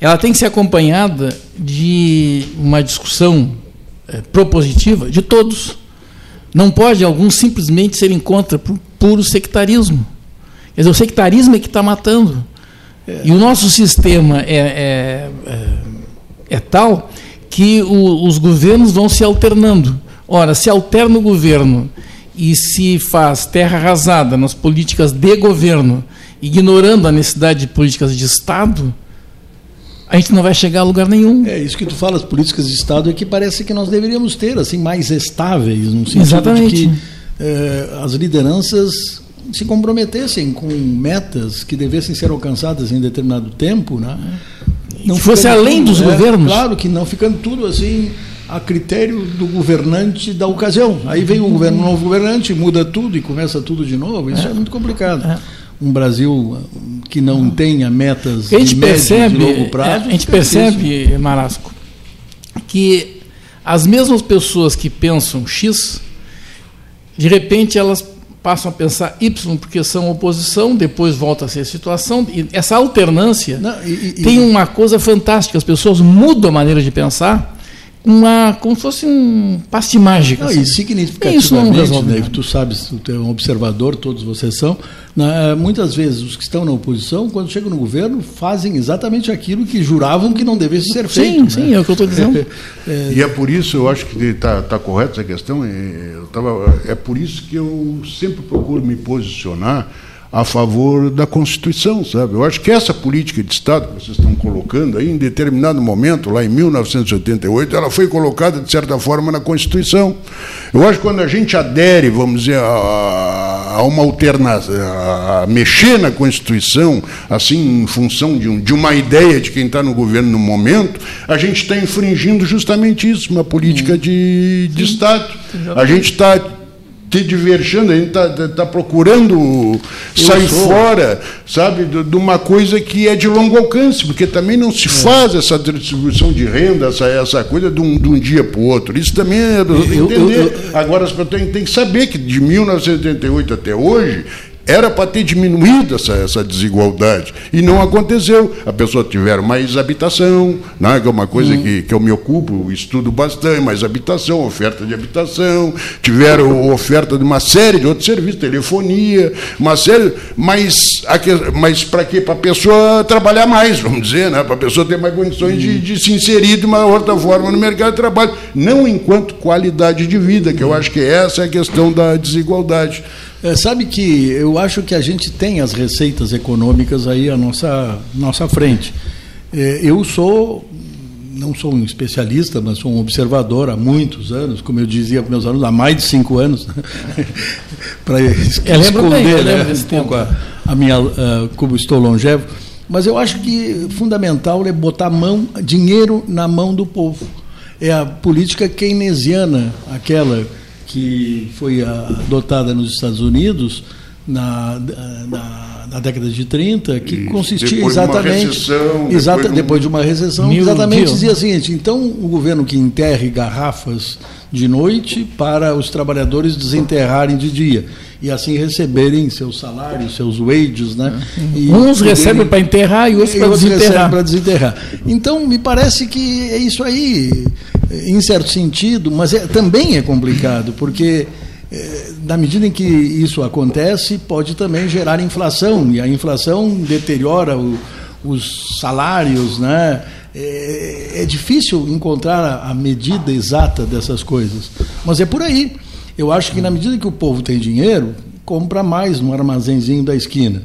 ela tem que ser acompanhada de uma discussão é, propositiva de todos não pode alguns simplesmente serem contra por puro sectarismo. Quer dizer, o sectarismo é que está matando. E o nosso sistema é, é, é, é tal que o, os governos vão se alternando. Ora, se alterna o governo e se faz terra arrasada nas políticas de governo, ignorando a necessidade de políticas de Estado, a gente não vai chegar a lugar nenhum. É isso que tu fala, as políticas de Estado é que parece que nós deveríamos ter, assim, mais estáveis, no sentido Exatamente. de que eh, as lideranças se comprometessem com metas que devessem ser alcançadas em determinado tempo, né? Não fosse além tudo, dos é, governos. Claro que não ficando tudo assim a critério do governante da ocasião. Aí vem um governo, novo governante, muda tudo e começa tudo de novo. Isso é, é muito complicado. É um Brasil que não tenha metas a gente de percebe, de longo prazo. A gente percebe, Marasco, que as mesmas pessoas que pensam X, de repente elas passam a pensar Y porque são oposição, depois volta a ser situação. E essa alternância não, e, e, tem uma coisa fantástica, as pessoas mudam a maneira de pensar uma, como se fosse um passe mágico. Não, assim. E significativamente, isso não né, tu sabes, tu é um observador, todos vocês são, né, muitas vezes os que estão na oposição, quando chegam no governo, fazem exatamente aquilo que juravam que não devesse ser feito. Sim, né? sim, é o que eu estou dizendo. [LAUGHS] é, e é por isso, eu acho que está tá correta essa questão, eu tava, é por isso que eu sempre procuro me posicionar a favor da Constituição, sabe? Eu acho que essa política de Estado que vocês estão colocando aí, em determinado momento, lá em 1988, ela foi colocada, de certa forma, na Constituição. Eu acho que quando a gente adere, vamos dizer, a a uma alternação, a mexer na Constituição, assim, em função de, um, de uma ideia de quem está no governo no momento, a gente está infringindo justamente isso, uma política de, de Estado. A gente está te divertindo, a gente está tá procurando sair fora, sabe, de, uma coisa que é de longo alcance, porque também não se é. faz essa distribuição de renda, essa, essa coisa de um, de um dia para o outro. Isso também é eu, entender. Eu, eu, Agora as pessoas têm que saber que de 1988 até hoje era para ter diminuído essa, essa desigualdade. E não aconteceu. A pessoa tiver mais habitação, né, que é uma coisa hum. que, que eu me ocupo, estudo bastante, mais habitação, oferta de habitação, tiveram oferta de uma série de outros serviços, telefonia, uma série. Mas, mas para quê? Para a pessoa trabalhar mais, vamos dizer, né? para a pessoa ter mais condições hum. de, de se inserir de uma outra forma no mercado de trabalho. Não enquanto qualidade de vida, que eu acho que essa é a questão da desigualdade. É, sabe que eu acho que a gente tem as receitas econômicas aí à nossa, nossa frente. É, eu sou, não sou um especialista, mas sou um observador há muitos anos, como eu dizia para meus alunos, há mais de cinco anos, [LAUGHS] para esconder né, um pouco a, a minha, uh, como estou longevo. Mas eu acho que fundamental é botar mão, dinheiro na mão do povo. É a política keynesiana, aquela que foi adotada nos Estados Unidos na, na, na década de 30, que Isso. consistia depois exatamente. De recessão, exata, depois, depois, de uma recessão, exatamente dizia o seguinte: então o governo que enterre garrafas de noite para os trabalhadores desenterrarem de dia e assim receberem seus salários, seus wages, né? E Uns recebem para enterrar e outros para desenterrar. para desenterrar. Então me parece que é isso aí em certo sentido, mas é, também é complicado, porque é, na medida em que isso acontece, pode também gerar inflação, e a inflação deteriora o, os salários, né? É, é, difícil encontrar a, a medida exata dessas coisas, mas é por aí. Eu acho que na medida que o povo tem dinheiro, compra mais no armazenzinho da esquina.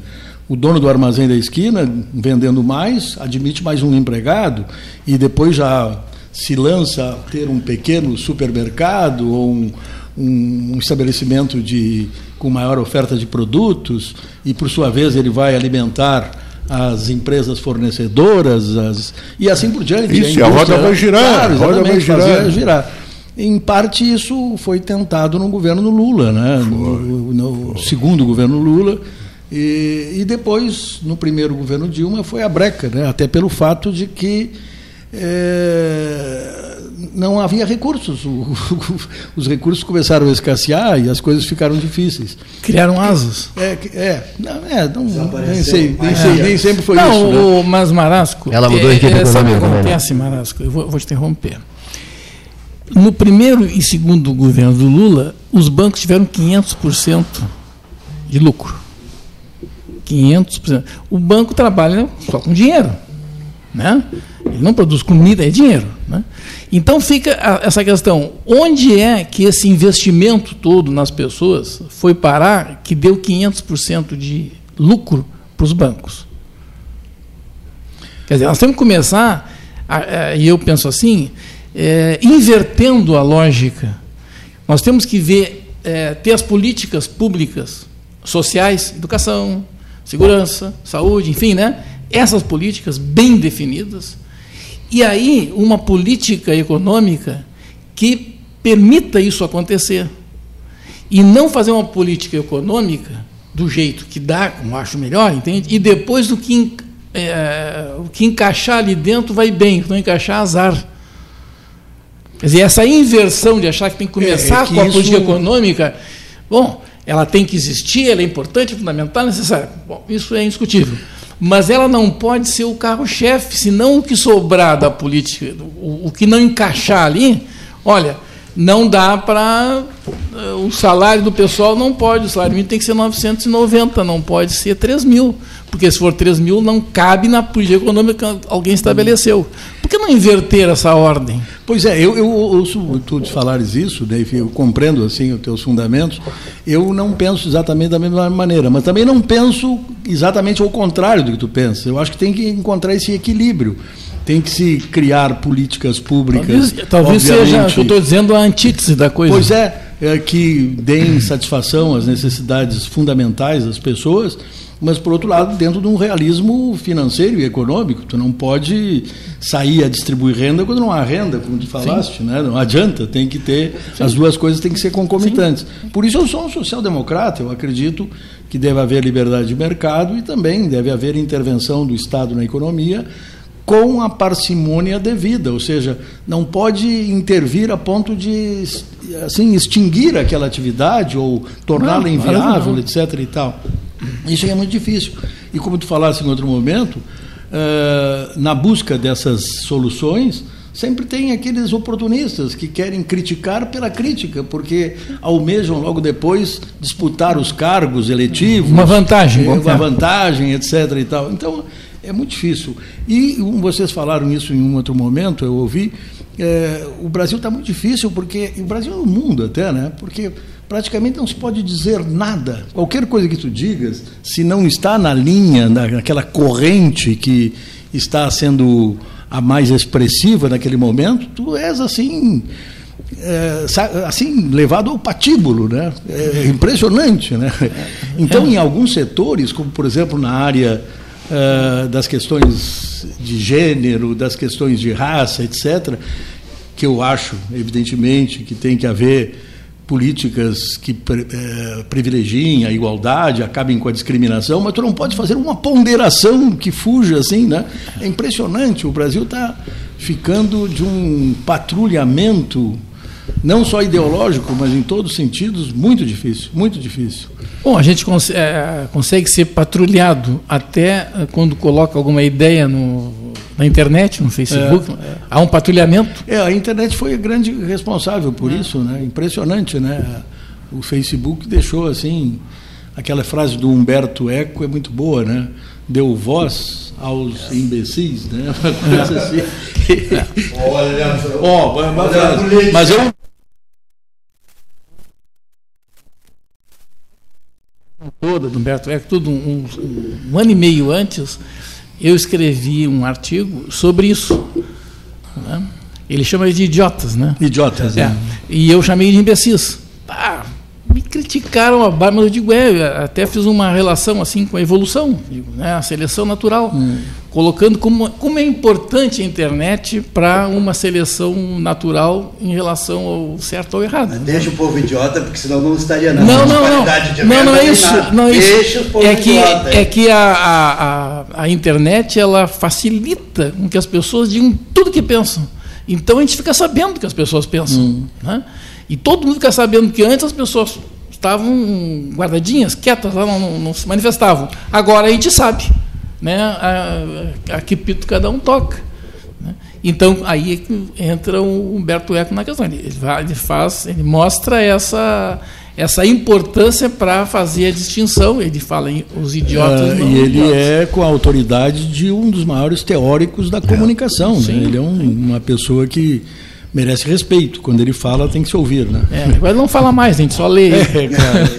O dono do armazém da esquina, vendendo mais, admite mais um empregado e depois já se lança a ter um pequeno supermercado ou um, um, estabelecimento de, com maior oferta de produtos e, por sua vez, ele vai alimentar as empresas fornecedoras as, e assim por diante. Isso, a, a roda vai girar, claro, a roda vai girar. girar. Em parte, isso foi tentado no governo Lula, né? no, no segundo governo Lula. E, e, depois, no primeiro governo Dilma, foi a breca, né? até pelo fato de que é, não havia recursos. [LAUGHS] O, os recursos começaram a escassear e as coisas ficaram difíceis. Criaram asas. É, é, não, é não, nem, sei, nem, sei, nem sempre foi não, isso. O, né? Mas Marasco. Ela mudou a equipe é, econômica. Acontece, Marasco, eu vou, vou te interromper. No primeiro e segundo governo do Lula, os bancos tiveram 500% de lucro. 500%. O banco trabalha só com dinheiro. Né? Ele não produz comida, é dinheiro. Né? Então fica essa questão: onde é que esse investimento todo nas pessoas foi parar que deu 500% de lucro para os bancos? Quer dizer, nós temos que começar, e eu penso assim, é, invertendo a lógica. Nós temos que ver, é, ter as políticas públicas, sociais, educação, segurança, saúde, enfim, né? essas políticas bem definidas, e aí uma política econômica que permita isso acontecer. E não fazer uma política econômica do jeito que dá, como acho melhor, entende? E depois o que, é, o que encaixar ali dentro vai bem, não encaixar, azar. Quer dizer, essa inversão de achar que tem que começar é, é que com a política econômica, bom, ela tem que existir, ela é importante, fundamental, necessária. Bom, isso é indiscutível mas ela não pode ser o carro-chefe, senão o que sobrar da política, o, o que não encaixar ali, olha, não dá para. Eh, o salário do pessoal não pode, o salário mínimo tem que ser 990, não pode ser 3 mil. Porque se for 3 mil, não cabe na política econômica que alguém estabeleceu. Que não inverter essa ordem? Pois é, eu, eu ouço tu de falares isso, Dave, eu compreendo assim os teus fundamentos. Eu não penso exatamente da mesma maneira, mas também não penso exatamente ao contrário do que tu pensas. Eu acho que tem que encontrar esse equilíbrio tem que se criar políticas públicas. Talvez, talvez seja, eu estou dizendo, a antítese da coisa. Pois é, é, que deem satisfação às necessidades fundamentais das pessoas, mas, por outro lado, dentro de um realismo financeiro e econômico. Tu não pode sair a distribuir renda quando não há renda, como tu falaste, né? não adianta, tem que ter, Sim. as duas coisas têm que ser concomitantes. Sim. Por isso eu sou um social-democrata, eu acredito que deve haver liberdade de mercado e também deve haver intervenção do Estado na economia com a parcimônia devida, ou seja, não pode intervir a ponto de assim extinguir aquela atividade ou torná-la inviável, etc. e tal. Isso é muito difícil. E como tu falaste em outro momento, uh, na busca dessas soluções, sempre tem aqueles oportunistas que querem criticar pela crítica, porque almejam logo depois disputar os cargos eletivos. Uma vantagem. Uma vantagem, etc. E tal. Então, é muito difícil. E vocês falaram isso em um outro momento, eu ouvi. É, o Brasil está muito difícil, porque. o Brasil é o mundo até, né? Porque praticamente não se pode dizer nada. Qualquer coisa que tu digas, se não está na linha, naquela corrente que está sendo a mais expressiva naquele momento, tu és assim. É, assim levado ao patíbulo, né? É impressionante, né? Então, em alguns setores, como por exemplo na área uh, das questões de gênero, das questões de raça, etc., que eu acho, evidentemente, que tem que haver políticas que é, privilegiem a igualdade, acabem com a discriminação, mas tu não pode fazer uma ponderação que fuja assim, né? É impressionante. O Brasil está ficando de um patrulhamento não só ideológico, mas em todos os sentidos, muito difícil, muito difícil. Bom, a gente cons é, consegue ser patrulhado até eh, quando coloca alguma ideia no, na internet, no Facebook. É, é. Há um patrulhamento? É, a internet foi a grande responsável por é. isso, né? Impressionante, né? O Facebook deixou assim aquela frase do Humberto Eco é muito boa, né? Deu voz aos imbecis, né? Uma coisa assim. [LAUGHS] Olha, oh, mas, mas eu toda do Humberto Eco, tudo um, um, um, ano e meio antes, eu escrevi um artigo sobre isso. Né? Ele chama de idiotas, né? Idiotas, é. Né? E eu chamei de imbecis. Criticaram a barba, mas eu digo, é, até fiz uma relação assim com a evolução, digo, né, a seleção natural, hum. colocando como, como é importante a internet para uma seleção natural em relação ao certo ou errado. Deixa o povo idiota, porque senão não estaria nada. Não, não, não. Não, não é isso. Não é deixa isso. o povo é que, idiota. É que a, a, a, a internet ela facilita com que as pessoas digam tudo que pensam. Então a gente fica sabendo o que as pessoas pensam. Hum. Né? E todo mundo fica sabendo que antes as pessoas estavam guardadinhas, quietas, lá, não, não, não, se manifestavam. Agora a gente sabe né, a, a, que pito cada um toca. Né? Então aí é entra o Humberto Eco na questão. Ele, ele faz, ele mostra essa essa importância para fazer a distinção. Ele fala em os idiotas. É, e ele idiotas. é com a autoridade de um dos maiores teóricos da comunicação. É, né? Ele é um, uma pessoa que merece respeito. Quando ele fala, tem que se ouvir, né? É, mas não fala mais, a gente só lê. [LAUGHS] É, cara.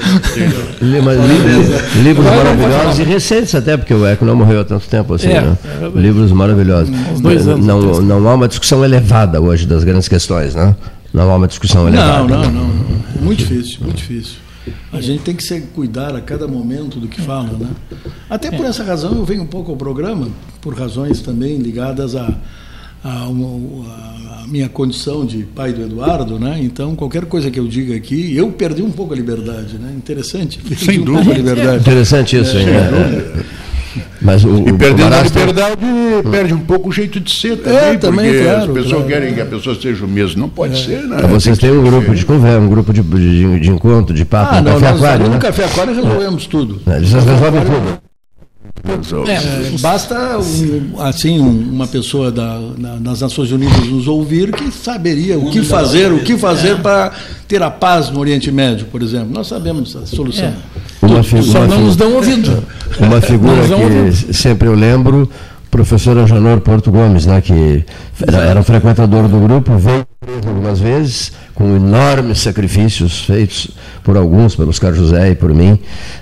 livros, livros maravilhosos e recentes até, porque o Eco não morreu há tanto tempo assim, é, né? É livros maravilhosos. Uns dois anos. Não, não há uma discussão elevada hoje das grandes questões, né? Não há uma discussão elevada. Não, não, não. Muito difícil, muito difícil. A gente tem que se cuidar a cada momento do que fala, né? Até por essa razão eu venho um pouco ao programa, por razões também ligadas a a, a, minha condição de pai do Eduardo, né? Então qualquer coisa que eu diga aqui, eu perdi um pouco a liberdade, né? Interessante. Sem um dúvida. liberdade. Interessante isso, é, hein? É. Mas o, e perdendo a liberdade, perde um pouco o jeito de ser também, é, também porque claro, as pessoas claro. querem que a pessoa seja o mesmo. Não pode é. ser, né? Então, vocês têm um grupo de conversa, um grupo de, de, de encontro, de papo, ah, no não, Café Aquário, né? No Café Aquário resolvemos tudo. Vocês resolvem tudo. É, basta um, assim uma pessoa da, na, nas Nações Unidas nos ouvir que saberia o que fazer, o que fazer é. para ter a paz no Oriente Médio, por exemplo. Nós sabemos a solução. É. Uma figura, Só não nos dão ouvido. Uma figura que sempre eu lembro, professora Janor Porto Gomes, né, que era, era um frequentador do grupo, veio algumas vezes, com enormes sacrifícios feitos por alguns, pelos Carlos José e por mim,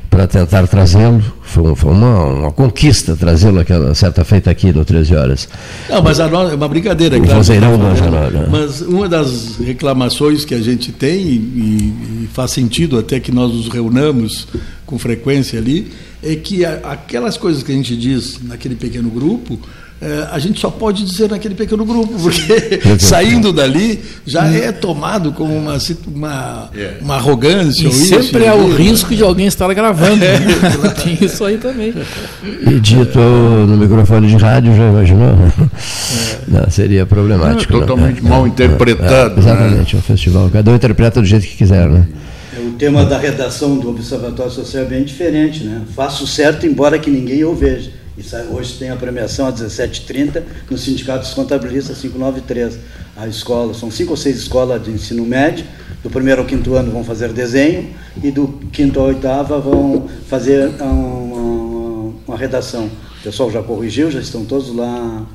para tentar trazê-lo foi, foi uma, uma, conquista trazê-lo aquela certa feita aqui no 13 horas. Não, mas a é uma brincadeira, o claro. Vozeirão da Janora. Mas uma das reclamações que a gente tem, e, e, faz sentido até que nós nos reunamos com frequência ali, é que aquelas coisas que a gente diz naquele pequeno grupo a gente só pode dizer naquele pequeno grupo, porque [LAUGHS] saindo dali já é tomado como uma, uma, é. uma arrogância. E sempre há o risco de alguém estar gravando. [LAUGHS] Né? [LAUGHS] Tem isso aí também. E dito no microfone de rádio, já imaginou? É. Não, seria problemático. É, totalmente não, mal interpretado. exatamente, né? um festival. Cada um interpreta do jeito que quiser, né? O tema da redação do Observatório Social é bem diferente, né? Faço certo, embora que ninguém o veja. Hoje tem a premiação a 17h30 no Sindicato dos Contabilistas 593. A escola, são cinco ou seis escolas de ensino médio, do primeiro ao quinto ano vão fazer desenho e do quinto ao oitava vão fazer uma, uma, uma redação. O pessoal já corrigiu, já estão todos lá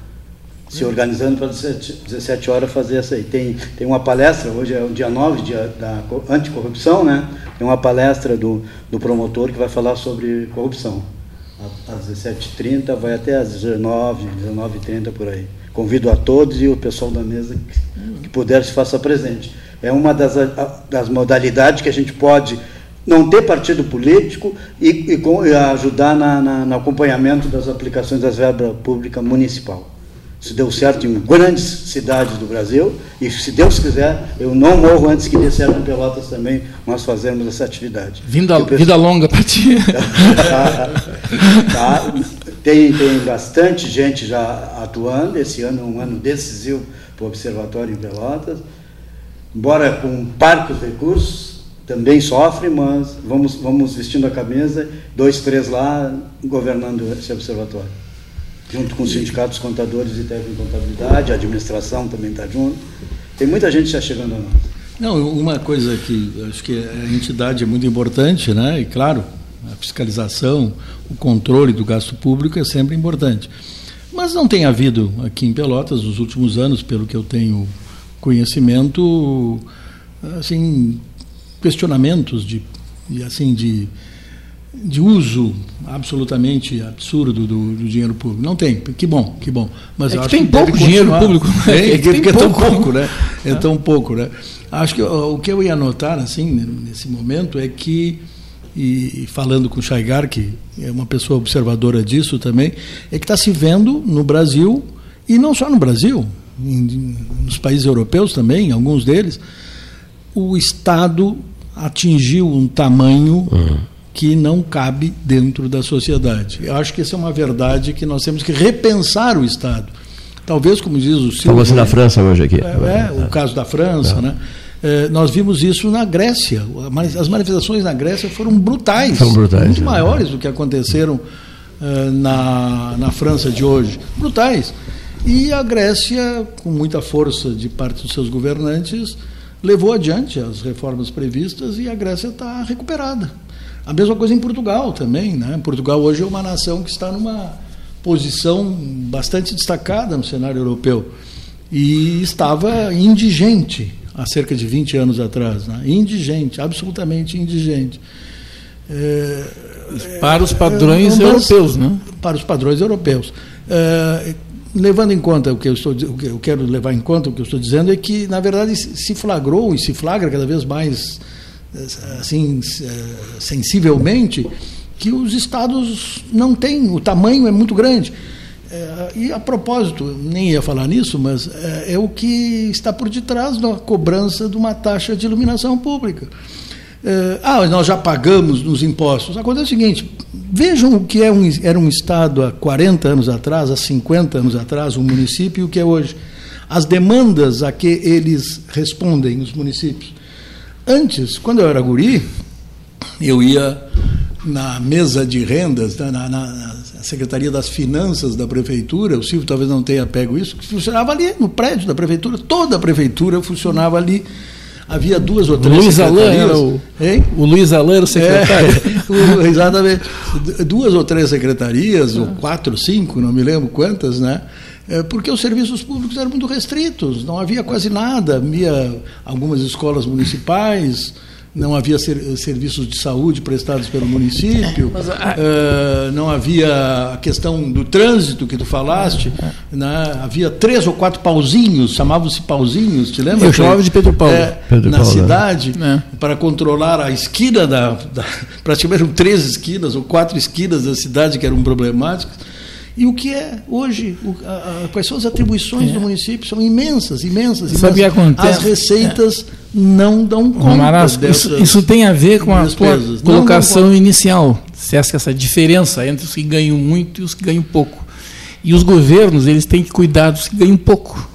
se organizando para 17, 17 horas fazer essa aí. Tem, tem uma palestra, hoje é o dia 9 dia da anticorrupção, né? Tem uma palestra do, do promotor que vai falar sobre corrupção às 17h30, vai até às 19 19h30 por aí. Convido a todos e o pessoal da mesa que, que puder se faça presente. É uma das, das modalidades que a gente pode não ter partido político e, e, e ajudar na, na, no acompanhamento das aplicações das verbas públicas municipal. Isso deu certo em grandes cidades do Brasil e, se Deus quiser, eu não morro antes que dê certo em Pelotas também nós fazermos essa atividade. Vida, pessoal... vida longa para ti. [LAUGHS] tá, tem, tem bastante gente já atuando. Esse ano é um ano decisivo para o Observatório em Pelotas. Embora com parcos recursos, também sofre, mas vamos, vamos vestindo a camisa, dois, três lá, governando esse observatório junto com os sindicatos contadores e técnico de contabilidade, a administração também está junto. Tem muita gente já chegando a nós. Não, uma coisa que acho que a entidade é muito importante, né? E claro, a fiscalização, o controle do gasto público é sempre importante. Mas não tem havido aqui em Pelotas nos últimos anos, pelo que eu tenho conhecimento, assim, questionamentos de, assim de de uso absolutamente absurdo do, do, dinheiro público. Não tem. Que bom, que bom. Mas é que tem pouco dinheiro público. Né? É, que, é, tão pouco, né? É, é tão pouco, né? Acho que o, o que eu ia notar, assim, nesse momento, é que e, falando com o Chaigar, que é uma pessoa observadora disso também, é que está se vendo no Brasil, e não só no Brasil, em, nos países europeus também, alguns deles, o Estado atingiu um tamanho uhum que não cabe dentro da sociedade. Eu acho que essa é uma verdade que nós temos que repensar o Estado. Talvez, como diz o Silvio... Falou-se na França hoje aqui. É, é o caso da França, é. né? É, nós vimos isso na Grécia. As manifestações na Grécia foram brutais. Foram brutais. Muito é. maiores do que aconteceram é, na, na França de hoje. Brutais. E a Grécia, com muita força de parte dos seus governantes, levou adiante as reformas previstas e a Grécia está recuperada. A mesma coisa em Portugal também. Né? Portugal hoje é uma nação que está numa posição bastante destacada no cenário europeu e estava indigente há cerca de 20 anos atrás. Né? Indigente, absolutamente indigente. É, para os padrões é, europeus, né? Para os padrões europeus. É, levando em conta o que eu estou o que eu quero levar em conta o que eu estou dizendo é que na verdade se flagrou e se flagra cada vez mais assim sensivelmente que os estados não têm, o tamanho é muito grande. É, e a propósito, nem ia falar nisso, mas é, é, o que está por detrás da cobrança de uma taxa de iluminação pública. É, ah, nós já pagamos nos impostos. Acontece o seguinte: vejam o que é um, era um Estado há 40 anos atrás, há 50 anos atrás, um município, e o que é hoje. As demandas a que eles respondem, os municípios. Antes, quando eu era guri, eu ia na mesa de rendas, na, na, na, Secretaria das Finanças da Prefeitura, o Silvio talvez não tenha pego isso, que funcionava ali no prédio da Prefeitura, toda a Prefeitura funcionava ali. Havia duas ou três Luiz Alain era o, hein? o Luiz Alain era o secretário. É, [LAUGHS] exatamente. Duas ou três secretarias, ou quatro, cinco, não me lembro quantas, né? É, porque os serviços públicos eram muito restritos, não havia quase nada, havia algumas escolas municipais, não havia ser, serviços de saúde prestados pelo município, uh, não havia a questão do trânsito que tu falaste, né? havia três ou quatro pauzinhos, chamavam-se pauzinhos, te lembra? Eu chamava de Pedro Paulo. É, Pedro na Paulo, né? cidade, é. para controlar a esquina da, da. [LAUGHS] Praticamente eram três esquinas ou quatro esquinas da cidade que eram problemáticas e o que é hoje, o, a, a, quais são as atribuições é. do município? São imensas, imensas. imensas. Sabe As receitas é. não dão conta isso, isso, tem a ver com a tua colocação inicial. Se essa, essa diferença entre os que ganham muito e os que ganham pouco. E os governos, eles têm que cuidar dos que ganham pouco.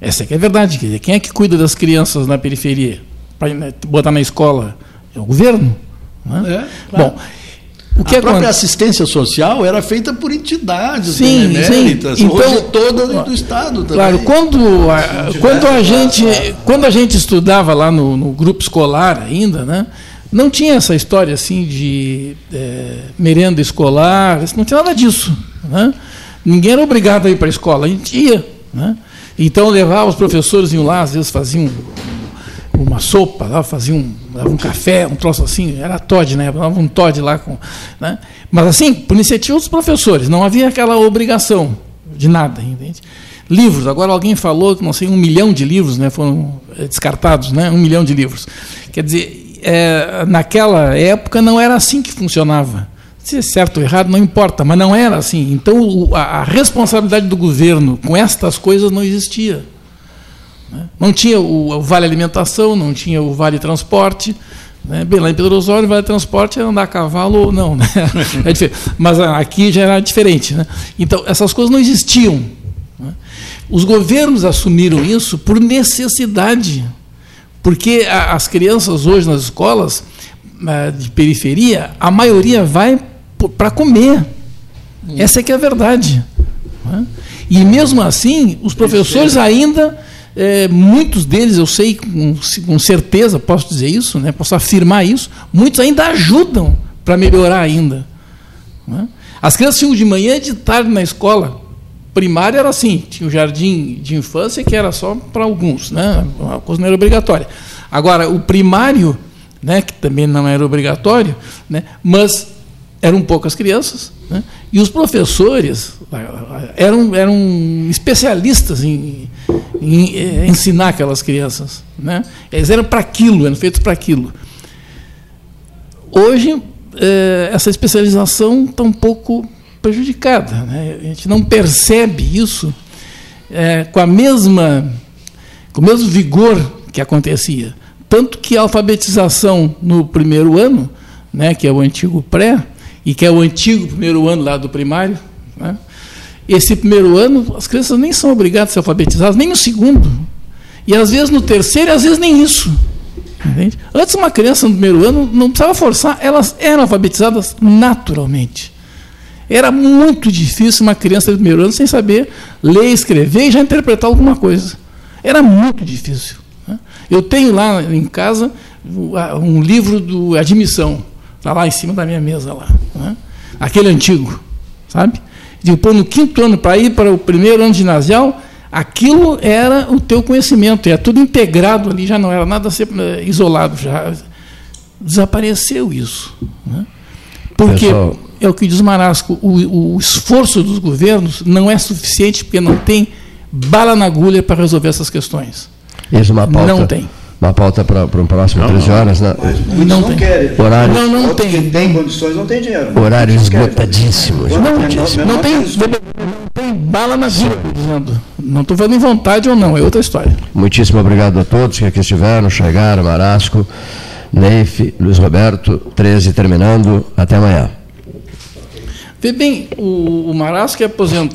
Essa é que é a verdade. Quer dizer, quem é que cuida das crianças na periferia? Para né, botar na escola? É o governo. É? É, claro. Bom, o que a própria assistência social era feita por entidades sim, beneméritas, sim. Então, hoje toda do Estado também. Claro, quando a, quando a, gente, quando a gente estudava lá no, no, grupo escolar ainda, né, não tinha essa história assim de é, merenda escolar, não tinha nada disso. Né? Ninguém era obrigado a ir para a escola, a gente ia. Né? Então levava os professores iam lá, às vezes faziam uma sopa, lá, fazia um, um café, um troço assim, era Todd, né? Dava um Todd lá com. Né? Mas assim, por iniciativa dos professores, não havia aquela obrigação de nada, entende? Livros, agora alguém falou que não sei, um milhão de livros né, foram eh, descartados, né? Um milhão de livros. Quer dizer, é, naquela época não era assim que funcionava. Se é certo ou errado, não importa, mas não era assim. Então a, a responsabilidade do governo com estas coisas não existia. Né? Não tinha o, Vale Alimentação, não tinha o Vale Transporte. Né? Bem, lá em Pedro Osório, Vale Transporte é andar a cavalo ou não. Né? [LAUGHS] É Mas aqui já era diferente. Né? Então, essas coisas não existiam. Né? Os governos assumiram isso por necessidade. Porque as crianças hoje nas escolas eh, de periferia, a maioria vai para comer. Essa é que é a verdade. Né? E mesmo assim, os professores ainda é, muitos deles, eu sei com, com, certeza, posso dizer isso, né, posso afirmar isso, muitos ainda ajudam para melhorar ainda. Né? As crianças tinham de manhã e de tarde na escola. Primária era assim, tinha o jardim de infância que era só para alguns, né? a coisa não era obrigatória. Agora, o primário, né, que também não era obrigatório, né, mas eram poucas crianças, né, e os professores eram, eram especialistas em, em, em ensinar aquelas crianças. Né? Eles eram para aquilo, eram feitos para aquilo. Hoje, é, essa especialização está um pouco prejudicada. Né? A gente não percebe isso é, com, a mesma, com o mesmo vigor que acontecia. Tanto que a alfabetização no primeiro ano, né, que é o antigo pré, e que é o antigo primeiro ano lá do primário, né, esse primeiro ano, as crianças nem são obrigadas a ser alfabetizadas, nem no segundo. E às vezes no terceiro, e às vezes nem isso. Entende? Antes, uma criança no primeiro ano não precisava forçar, elas eram alfabetizadas naturalmente. Era muito difícil uma criança do primeiro ano sem saber ler, escrever e já interpretar alguma coisa. Era muito difícil. Né? Eu tenho lá em casa um livro do admissão, está lá em cima da minha mesa lá, né? aquele antigo, sabe? depois no quinto ano para ir para o primeiro ano ginasial, aquilo era o teu conhecimento, é tudo integrado ali, já não era nada eh, isolado, já desapareceu isso. Né? Porque Pessoal. é o que diz Marasco, o, o esforço dos governos não é suficiente porque não tem bala na agulha para resolver essas questões. Isso, uma pauta, não tem uma pauta para o próximo não, 13 horas, né? Mas não, não querem. Horário, não, não tem. que tem condições não tem dinheiro. Horários esgotadíssimos. Não, não, não, tem, não tem bala na vida, dizendo. Não estou falando em vontade ou não, é outra história. Muitíssimo obrigado a todos que aqui estiveram, chegaram, Marasco, Neif, Luiz Roberto, 13 terminando. Até amanhã. Vê bem, o, o Marasco é aposentado.